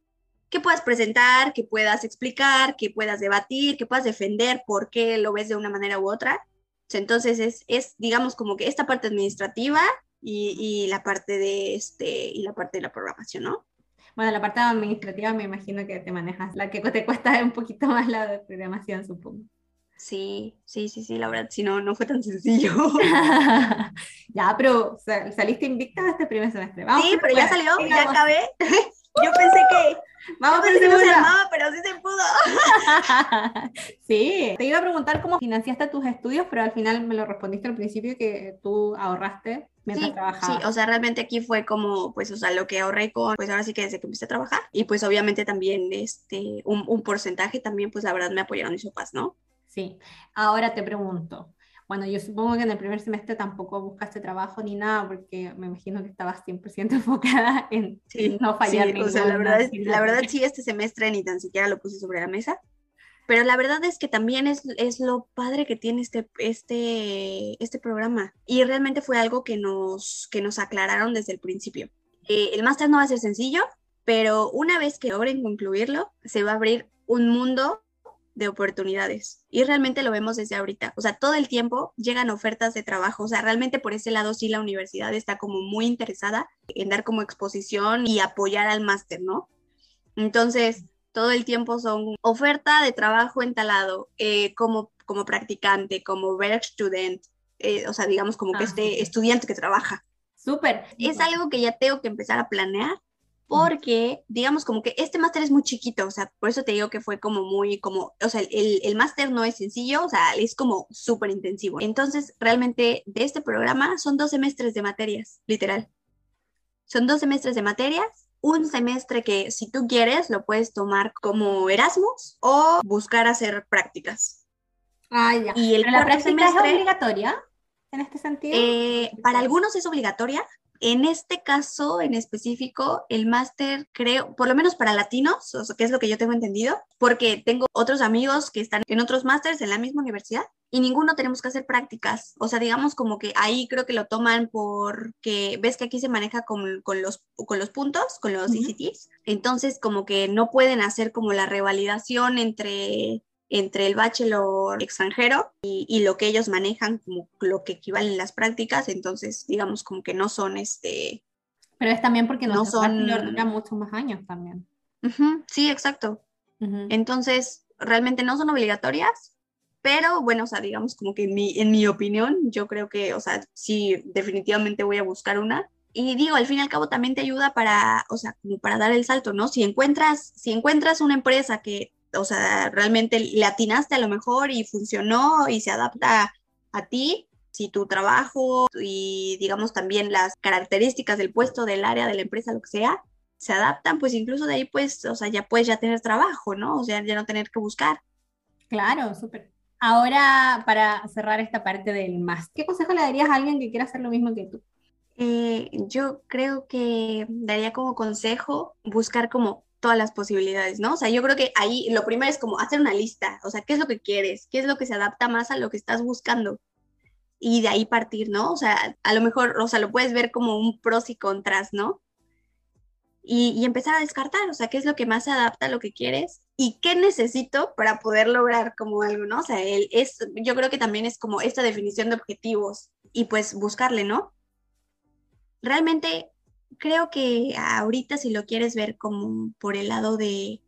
que puedas presentar, que puedas explicar, que puedas debatir, que puedas defender por qué lo ves de una manera u otra. Entonces es, es digamos, como que esta parte administrativa y, y, la parte de este y la parte de la programación, ¿no? Bueno, la parte administrativa me imagino que te manejas, la que te cuesta un poquito más la de programación, supongo. Sí, sí, sí, sí, la verdad, si no, no fue tan sencillo. ya, pero saliste invicta este primer semestre. sí, pero ya salió, ya acabé. Yo pensé que Vamos, pero se pero sí se pudo. sí, te iba a preguntar cómo financiaste tus estudios, pero al final me lo respondiste al principio que tú ahorraste mientras trabajabas. Sí, o sea, realmente aquí fue como, pues, o sea, lo que ahorré con, pues ahora sí que desde que empecé a trabajar. Y pues obviamente también, este, un, un porcentaje también, pues la verdad me apoyaron mis papás, ¿no? Sí, ahora te pregunto, bueno, yo supongo que en el primer semestre tampoco buscaste trabajo ni nada, porque me imagino que estabas 100% enfocada en, no fallar sí, o sea, la verdad, la verdad sí, este semestre ni tan siquiera lo puse sobre la mesa, pero la verdad es que también es, es lo padre que tiene este, este, este programa, y realmente fue algo que nos, que nos aclararon desde el principio. Eh, el máster no va a ser sencillo, pero una vez que logren concluirlo, se va a abrir un mundo de oportunidades. Y realmente lo vemos desde ahorita. O sea, todo el tiempo llegan ofertas de trabajo. O sea, realmente por ese lado sí la universidad está como muy interesada en dar como exposición y apoyar al máster, ¿no? Entonces, todo el tiempo son oferta de trabajo entalado eh, como, como practicante, como Werkstudent, eh, o sea, digamos como que ah, este estudiante que trabaja. Súper. Es algo que ya tengo que empezar a planear porque digamos como que este máster es muy chiquito, o sea, por eso te digo que fue como muy, como, o sea, el, el máster no es sencillo, o sea, es como súper intensivo. Entonces, realmente de este programa son dos semestres de materias, literal. Son dos semestres de materias, un semestre que si tú quieres lo puedes tomar como Erasmus o buscar hacer prácticas. Ah, ya. Y el la práctica es obligatoria en este sentido. Eh, para algunos es obligatoria, en este caso en específico, el máster creo, por lo menos para latinos, o sea, que es lo que yo tengo entendido, porque tengo otros amigos que están en otros másters en la misma universidad y ninguno tenemos que hacer prácticas. O sea, digamos como que ahí creo que lo toman porque ves que aquí se maneja con, con los, con los puntos, con los ICTs. Entonces, como que no pueden hacer como la revalidación entre entre el bachelor extranjero y, lo que ellos manejan como lo que equivalen las prácticas, entonces digamos como que no son este... Pero es también porque no son... dura muchos más años también. sí, exacto. Entonces, realmente no son obligatorias, Pero bueno, o sea, digamos como que en mi, en mi opinión, yo creo que, o sea, sí, definitivamente voy a buscar una. Y digo, al fin y al cabo también te ayuda para, o sea, como para dar el salto, ¿no? Si encuentras, si encuentras una empresa que, o sea, realmente le atinaste a lo mejor y funcionó y se adapta a ti, si tu trabajo y digamos también las características del puesto, del área, de la empresa, lo que sea, se adaptan, pues incluso de ahí pues, o sea, ya puedes ya tener trabajo, ¿no? O sea, ya no tener que buscar. Claro, súper. Ahora, para cerrar esta parte del más, ¿qué consejo le darías a alguien que quiera hacer lo mismo que tú? Eh, yo creo que daría como consejo buscar como todas las posibilidades, ¿no? O sea, yo creo que ahí lo primero es como hacer una lista, o sea, ¿qué es lo que quieres? ¿Qué es lo que se adapta más a lo que estás buscando? Y de ahí partir, ¿no? O sea, a lo mejor, o sea, lo puedes ver como un pros y contras, ¿no? Y, empezar a descartar, o sea, qué es lo que más se adapta a lo que quieres y qué necesito para poder lograr como algo, ¿no? O sea, el, es, yo creo que también es como esta definición de objetivos y pues buscarle, ¿no? Realmente creo que ahorita si lo quieres ver como por el lado de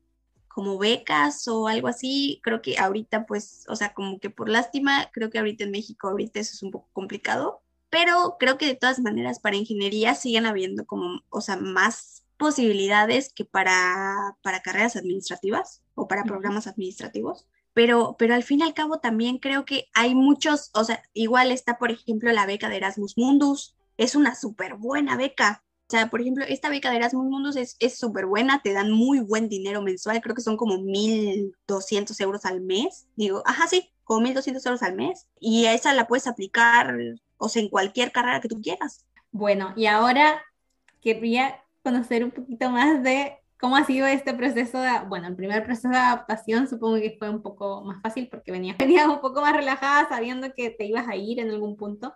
como becas o algo así, creo que ahorita pues, o sea, como que por lástima, creo que ahorita en México ahorita eso es un poco complicado, pero creo que de todas maneras para ingeniería siguen habiendo como, o sea, más posibilidades que para, para carreras administrativas o para programas administrativos. Pero, pero al fin y al cabo también creo que hay muchos, o sea, igual está, por ejemplo, la beca de Erasmus Mundus, es una súper buena beca. O sea, por ejemplo, esta beca de Erasmus Mundus es súper buena, te dan muy buen dinero mensual, creo que son como 1.200 euros al mes. Digo, ajá, sí, como 1.200 euros al mes. Y a esa la puedes aplicar, o sea, en cualquier carrera que tú quieras. Bueno, y ahora querría conocer un poquito más de cómo ha sido este proceso de, bueno, el primer proceso de adaptación supongo que fue un poco más fácil porque venía venías un poco más relajada sabiendo que te ibas a ir en algún punto.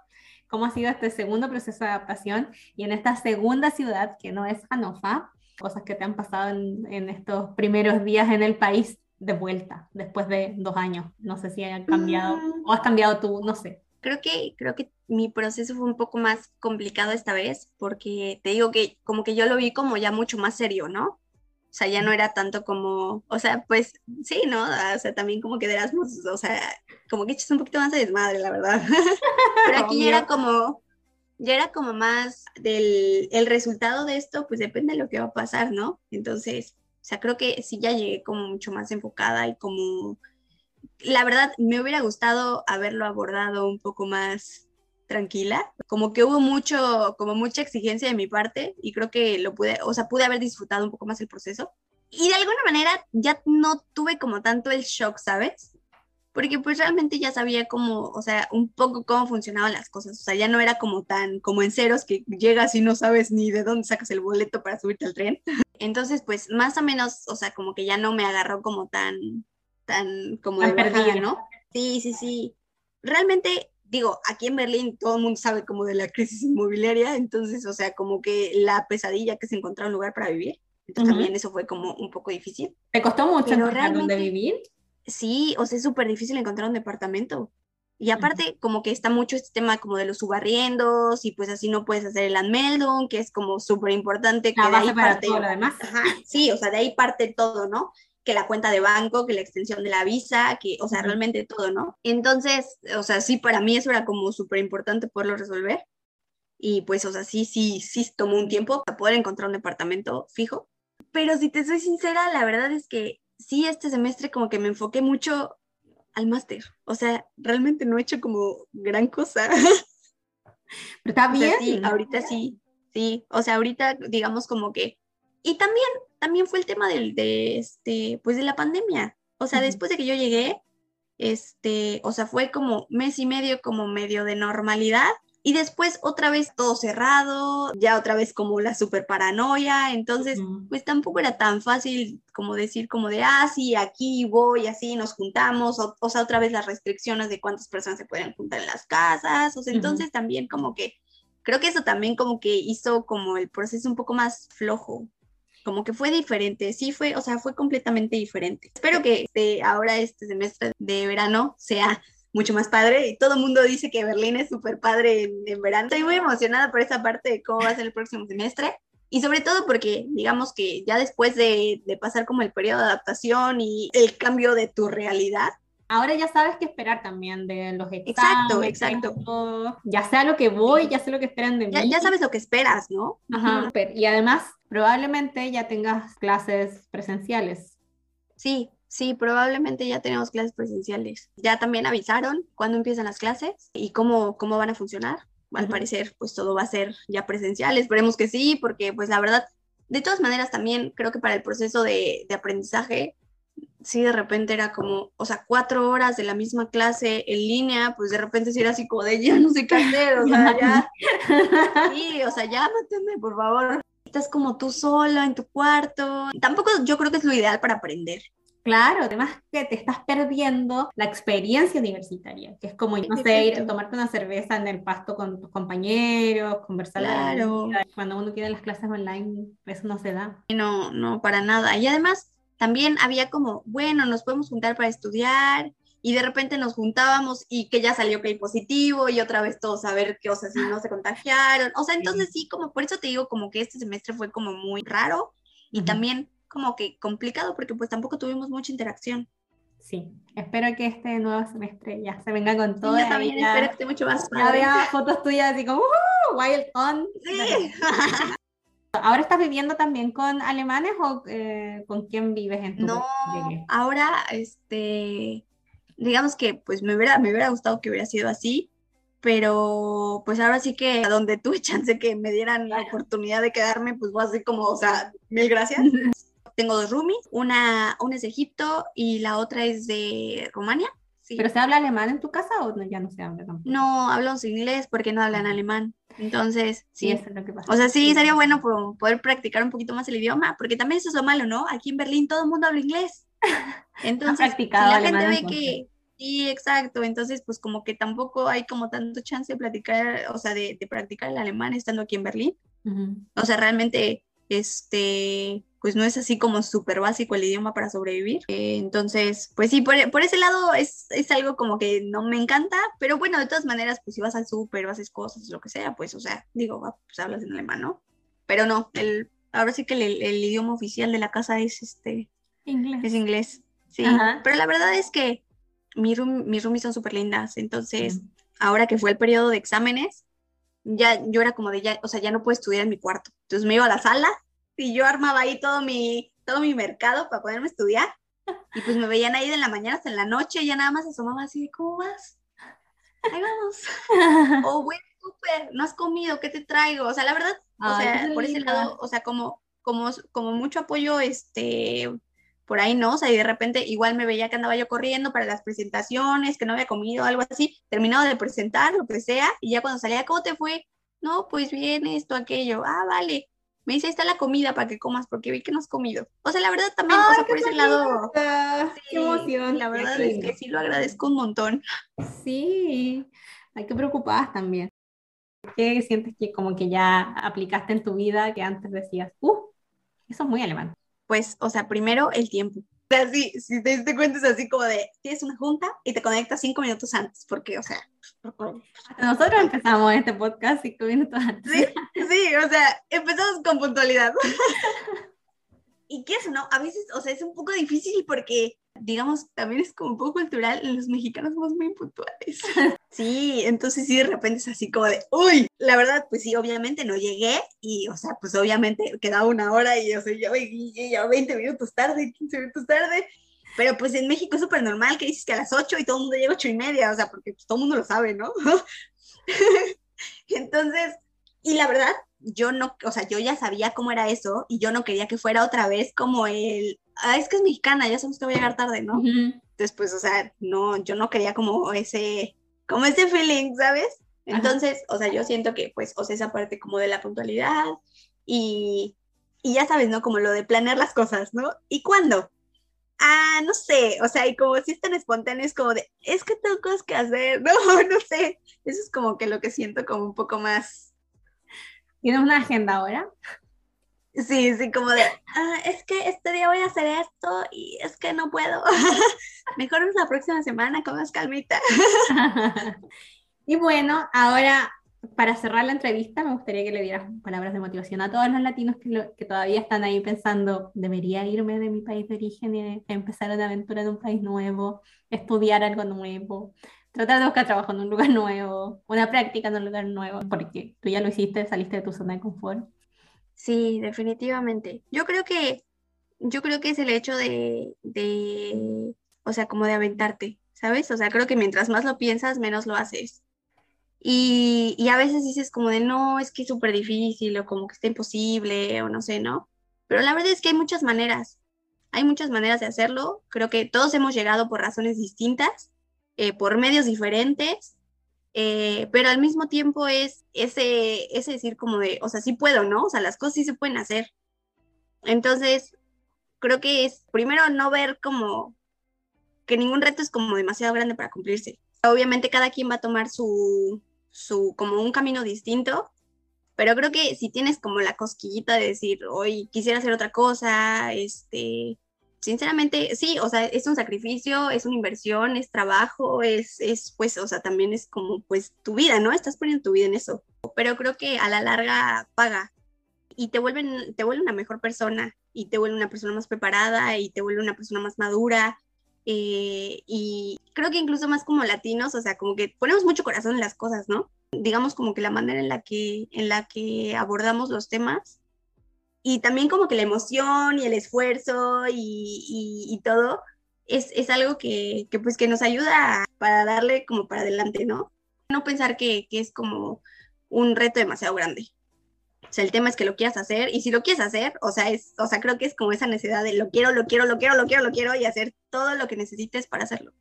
¿Cómo ha sido este segundo proceso de adaptación? Y en esta segunda ciudad, que no es Hanofa, cosas que te han pasado en, en estos primeros días en el país de vuelta, después de dos años. No sé si han cambiado mm. o has cambiado tú, no sé. Creo que, creo que mi proceso fue un poco más complicado esta vez porque te digo que como que yo lo vi como ya mucho más serio, ¿no? O sea, ya no era tanto como, o sea, pues sí, ¿no? O sea, también como que de Erasmus, o sea, como que echas un poquito más de desmadre, la verdad. Pero aquí ya era como, ya era como más del el resultado de esto, pues depende de lo que va a pasar, ¿no? Entonces, o sea, creo que sí ya llegué como mucho más enfocada y como la verdad, me hubiera gustado haberlo abordado un poco más tranquila, como que hubo mucho, como mucha exigencia de mi parte y creo que lo pude, o sea, pude haber disfrutado un poco más el proceso. Y de alguna manera ya no tuve como tanto el shock, ¿sabes? Porque pues realmente ya sabía cómo, o sea, un poco cómo funcionaban las cosas, o sea, ya no era como tan, como en ceros que llegas y no sabes ni de dónde sacas el boleto para subirte al tren. Entonces, pues más o menos, o sea, como que ya no me agarró como tan, tan como de perdida, ¿no? Sí, sí, sí. Realmente, digo, aquí en Berlín todo el mundo sabe como de la crisis inmobiliaria, entonces, o sea, como que la pesadilla que es encontrar un lugar para vivir. Entonces también eso fue como un poco difícil. ¿Te costó mucho encontrar dónde vivir? Sí, o sea, es súper difícil encontrar un departamento. Y aparte, como que está mucho este tema como de los subarriendos y pues así no puedes hacer el Anmeldung, que es como súper importante. Que de ahí parte, todo lo demás. sí, o sea, de ahí parte todo, ¿no? Que la cuenta de banco, que la extensión de la visa, que, o sea, realmente todo, ¿no? Entonces, o sea, sí, para mí eso era como súper importante poderlo resolver. Y pues, o sea, sí, sí, sí tomó un tiempo para poder encontrar un departamento fijo. Pero si te soy sincera, la verdad es que sí, este semestre como que me enfoqué mucho al máster. O sea, realmente no he hecho como gran cosa. Pero está bien. sí, ahorita sí, sí. O sea, ahorita digamos como que... Y también también fue el tema del, de, este, pues de la pandemia. O sea, después de que yo llegué, este, o sea, fue como mes y medio como medio de normalidad. Y después otra vez todo cerrado, ya otra vez como la super paranoia, entonces pues tampoco era tan fácil como decir como de, ah, sí, aquí voy, así nos juntamos, o, sea, otra vez las restricciones de cuántas personas se pueden juntar en las casas, o sea, entonces también como que, creo que eso también como que hizo como el proceso un poco más flojo, como que fue diferente, sí fue, o sea, fue completamente diferente. Espero que este, ahora este semestre de verano sea mucho más padre y todo el mundo dice que Berlín es súper padre en, verano. Estoy muy emocionada por esa parte de cómo va a ser el próximo semestre y sobre todo porque digamos que ya después de, de pasar como el periodo de adaptación y el cambio de tu realidad, Ahora ya sabes qué esperar también de los exámenes. Exacto, exacto. Ya sé a lo que voy, ya sé lo que esperan de mí. Ya sabes lo que esperas, ¿no? Ajá. Y además, probablemente ya tengas clases presenciales. Sí, Sí, probablemente ya tenemos clases presenciales. Ya también avisaron cuándo empiezan las clases y cómo, cómo van a funcionar. Al parecer, pues todo va a ser ya presencial. Esperemos que sí, porque pues la verdad, de todas maneras también creo que para el proceso de, de aprendizaje, sí de repente era como, o sea, cuatro horas de la misma clase en línea, pues de repente sí era así como de ya no sé qué hacer, o sea, ya. Sí, o sea, ya máteme, por favor. Estás como tú sola en tu cuarto. Tampoco yo creo que es lo ideal para aprender. Claro, además que te estás perdiendo la experiencia universitaria, que es como, no sé, ir a tomarte una cerveza en el pasto con tus compañeros, conversar. Claro. Cuando uno tiene las clases online, eso no se da. No, no, para nada. Y además, también había como, bueno, nos podemos juntar para estudiar, y de repente nos juntábamos y que ya salió que hay positivo y otra vez todos a ver qué, o sea, si no se contagiaron. O sea, entonces sí, como por eso te digo como que este semestre fue como muy raro y también como que complicado porque pues tampoco tuvimos mucha interacción. Sí, espero que este nuevo semestre ya se venga con todo. Sí, también espero que esté mucho más Ya vea fotos tuyas así como Wild On. Sí. ¿Ahora estás viviendo también con alemanes o eh, con quién vives en tu No, ahora, este, digamos que pues me hubiera, me hubiera gustado que hubiera sido así, pero pues ahora sí que a donde tuve chance que me dieran la oportunidad de quedarme, pues voy así como, o sea, mil gracias. tengo dos roomies, una, una es de Egipto y la otra es de Rumania. ¿Pero se habla alemán en tu casa o ya no se habla tampoco? No, hablamos inglés porque no hablan alemán. Entonces, sí. Eso es lo que pasa. O sea, sí, sería bueno poder practicar un poquito más el idioma, porque también eso es lo malo, ¿no? Aquí en Berlín todo el mundo habla inglés. Entonces, si la gente ve que... Sí, exacto. Entonces, pues como que tampoco hay como tanto chance de platicar, o sea, de, practicar el alemán estando aquí en Berlín. O sea, realmente, este, pues no es así como súper básico el idioma para sobrevivir. Eh, entonces, pues sí, por, ese lado es, algo como que no me encanta, pero bueno, de todas maneras, pues si vas al súper, haces cosas, lo que sea, pues, o sea, digo, pues hablas en alemán, ¿no? Pero no, el, ahora sí que el, idioma oficial de la casa es este... Inglés. Es inglés, sí. Pero la verdad es que mis roomies son súper lindas, entonces, ahora que fue el periodo de exámenes, ya yo era como de ya, o sea, ya no puedo estudiar en mi cuarto. Entonces me iba a la sala y yo armaba ahí todo mi, todo mi mercado para poderme estudiar. Y pues me veían ahí de la mañana hasta en la noche y ya nada más asomaba así de, ¿cómo vas? Ahí vamos. o, bueno, súper, no has comido, ¿qué te traigo? O sea, la verdad, o sea, por ese lado, o sea, como, como, como mucho apoyo, este, por ahí, ¿no? O sea, y de repente igual me veía que andaba yo corriendo para las presentaciones, que no había comido, algo así, terminado de presentar, lo que sea, y ya cuando salía, ¿cómo te fue? No, pues bien, esto, aquello, ah, vale me dice, ahí está la comida para que comas, porque vi que no has comido. O sea, la verdad también, o sea, por ese lado. qué emoción. La verdad es que sí lo agradezco un montón. Sí, hay que preocupadas también. ¿Qué sientes que como que ya aplicaste en tu vida que antes decías, uh, eso es muy alemán? Pues, o sea, primero el tiempo sea, si te diste cuenta es así como de, tienes una junta y te conectas cinco minutos antes, porque, o sea... Nosotros empezamos este podcast cinco minutos antes. Sí, sí, o sea, empezamos con puntualidad. y qué es, ¿no? A veces, o sea, es un poco difícil porque digamos, también es como un poco cultural, los mexicanos somos muy puntuales. Sí, entonces sí, de repente es así como de, uy, la verdad, pues sí, obviamente no llegué y, o sea, pues obviamente quedaba una hora y, o sea, ya, ya 20 minutos tarde, 15 minutos tarde, pero pues en México es súper normal que dices que a las 8 y todo el mundo llega a 8 y media, o sea, porque pues, todo el mundo lo sabe, ¿no? entonces, y la verdad, yo no, o sea, yo ya sabía cómo era eso y yo no quería que fuera otra vez como el, ah, es que es mexicana, ya sabemos que voy a llegar tarde, ¿no? Después, o sea, no, yo no quería como ese, como ese feeling, ¿sabes? Entonces, o sea, yo siento que, pues, o sea, esa parte como de la puntualidad y, y ya sabes, ¿no? Como lo de planear las cosas, ¿no? ¿Y cuándo? Ah, no sé, o sea, y como si es tan espontáneo, es como de, es que tengo cosas que hacer, no, no sé, eso es como que lo que siento como un poco más ¿Tienes una agenda ahora? Sí, sí, como de, ah, es que este día voy a hacer esto y es que no puedo. Mejor es la próxima semana con más calmita. y bueno, ahora para cerrar la entrevista, me gustaría que le dieras palabras de motivación a todos los latinos que, que todavía están ahí pensando, debería irme de mi país de origen y empezar una aventura en un país nuevo, estudiar algo nuevo, tratar de buscar trabajo en un lugar nuevo, una práctica en un lugar nuevo, porque tú ya lo hiciste, saliste de tu zona de confort. Sí, definitivamente. Yo creo que, yo creo que es el hecho de, de, o sea, como de aventarte, ¿sabes? O sea, creo que mientras más lo piensas, menos lo haces. Y, y a veces dices como de, no, es que es súper difícil o como que está imposible o no sé, ¿no? Pero la verdad es que hay muchas maneras. Hay muchas maneras de hacerlo. Creo que todos hemos llegado por razones distintas, eh, por medios diferentes, eh, pero al mismo tiempo es ese, ese decir como de, o sea, sí puedo, ¿no? O sea, las cosas sí se pueden hacer. Entonces, creo que es primero no ver como que ningún reto es como demasiado grande para cumplirse. Obviamente cada quien va a tomar su, su, como un camino distinto, pero creo que si tienes como la cosquillita de decir, hoy quisiera hacer otra cosa, este, sinceramente, sí, o sea, es un sacrificio, es una inversión, es trabajo, es, es, pues, o sea, también es como, pues, tu vida, ¿no? Estás poniendo tu vida en eso, pero creo que a la larga paga y te vuelven, te vuelve una mejor persona y te vuelve una persona más preparada y te vuelve una persona más madura eh, y creo que incluso más como latinos, o sea, como que ponemos mucho corazón en las cosas, ¿no? Digamos como que la manera en la que, en la que abordamos los temas y también como que la emoción y el esfuerzo y, y, todo es, es algo que, que, pues que nos ayuda para darle como para adelante, ¿no? No pensar que, que es como un reto demasiado grande. O sea, el tema es que lo quieras hacer y si lo quieres hacer, o sea, es, o sea, creo que es como esa necesidad de lo quiero, lo quiero, lo quiero, lo quiero, lo quiero y hacer todo lo que necesites para hacerlo.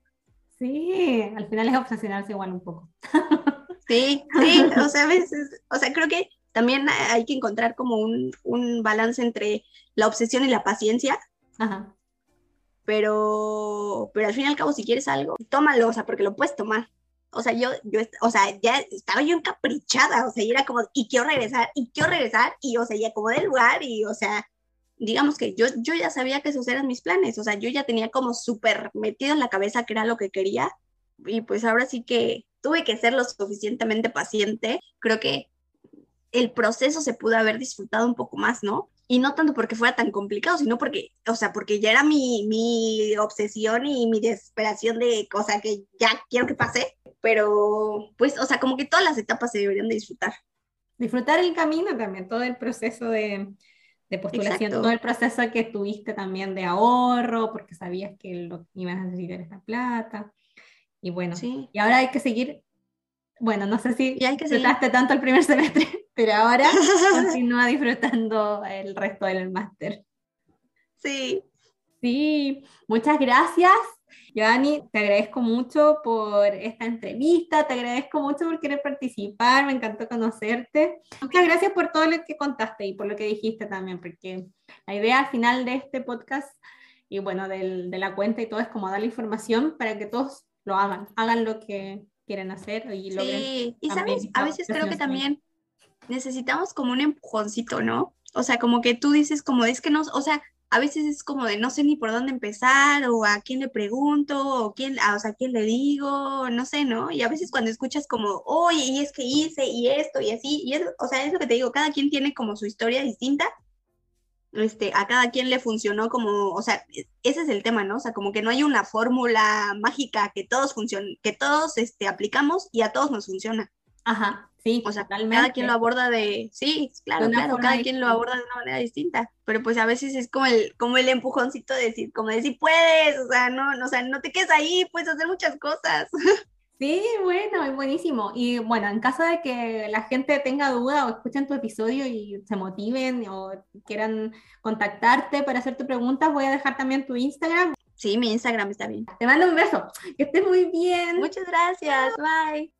Sí, al final es obsesionarse igual un poco. Sí, sí, o sea, a veces, o sea, creo que también hay que encontrar como un, un balance entre la obsesión y la paciencia. Ajá. Pero, pero al fin y al cabo, si quieres algo, tómalo, o sea, porque lo puedes tomar o sea, yo, yo, o sea, ya estaba yo encaprichada, o sea, y era como, y quiero regresar, y quiero regresar, y, o sea, ya como del lugar, y, o sea, digamos que yo, yo ya sabía que esos eran mis planes, o sea, yo ya tenía como súper metido en la cabeza que era lo que quería, y pues ahora sí que tuve que ser lo suficientemente paciente, creo que el proceso se pudo haber disfrutado un poco más, ¿no? Y no tanto porque fuera tan complicado, sino porque, o sea, porque ya era mi, mi obsesión y mi desesperación de cosa que ya quiero que pase pero pues, o sea, como que todas las etapas se deberían de disfrutar. Disfrutar el camino también, todo el proceso de, de postulación, todo el proceso que tuviste también de ahorro, porque sabías que lo, ibas a necesitar esta plata. Y bueno, sí. y ahora hay que seguir, bueno, no sé si hay que disfrutaste tanto el primer semestre, pero ahora continúa disfrutando el resto del máster. Sí. Sí, muchas gracias. Giovanni, te agradezco mucho por esta entrevista, te agradezco mucho por querer participar, me encantó conocerte. Muchas gracias por todo lo que contaste y por lo que dijiste también, porque la idea al final de este podcast y bueno, del, de la cuenta y todo es como dar la información para que todos lo hagan, hagan lo que quieren hacer y Sí, y sabes, a veces creo que también necesitamos como un empujoncito, ¿no? O sea, como que tú dices como es que no, o sea, a veces es como de no sé ni por dónde empezar o a quién le pregunto o quién, o sea, a quién le digo, no sé, ¿no? Y a veces cuando escuchas como, oye, y es que hice y esto y así, y es, o sea, es lo que te digo, cada quien tiene como su historia distinta, este, a cada quien le funcionó como, o sea, ese es el tema, ¿no? O sea, como que no hay una fórmula mágica que todos funcionen, que todos, este, aplicamos y a todos nos funciona. Ajá, sí. O sea, cada quien lo aborda de, sí, claro, claro, cada quien lo aborda de una manera distinta, pero pues a veces es como el, como el empujoncito de decir, como decir, puedes, o sea, no, no, o sea, no te quedes ahí, puedes hacer muchas cosas. Sí, bueno, es buenísimo. Y bueno, en caso de que la gente tenga duda o escuchen tu episodio y se motiven o quieran contactarte para hacerte preguntas, voy a dejar también tu Instagram. Sí, mi Instagram está bien. Te mando un beso. Que estés muy bien. Muchas gracias. Bye.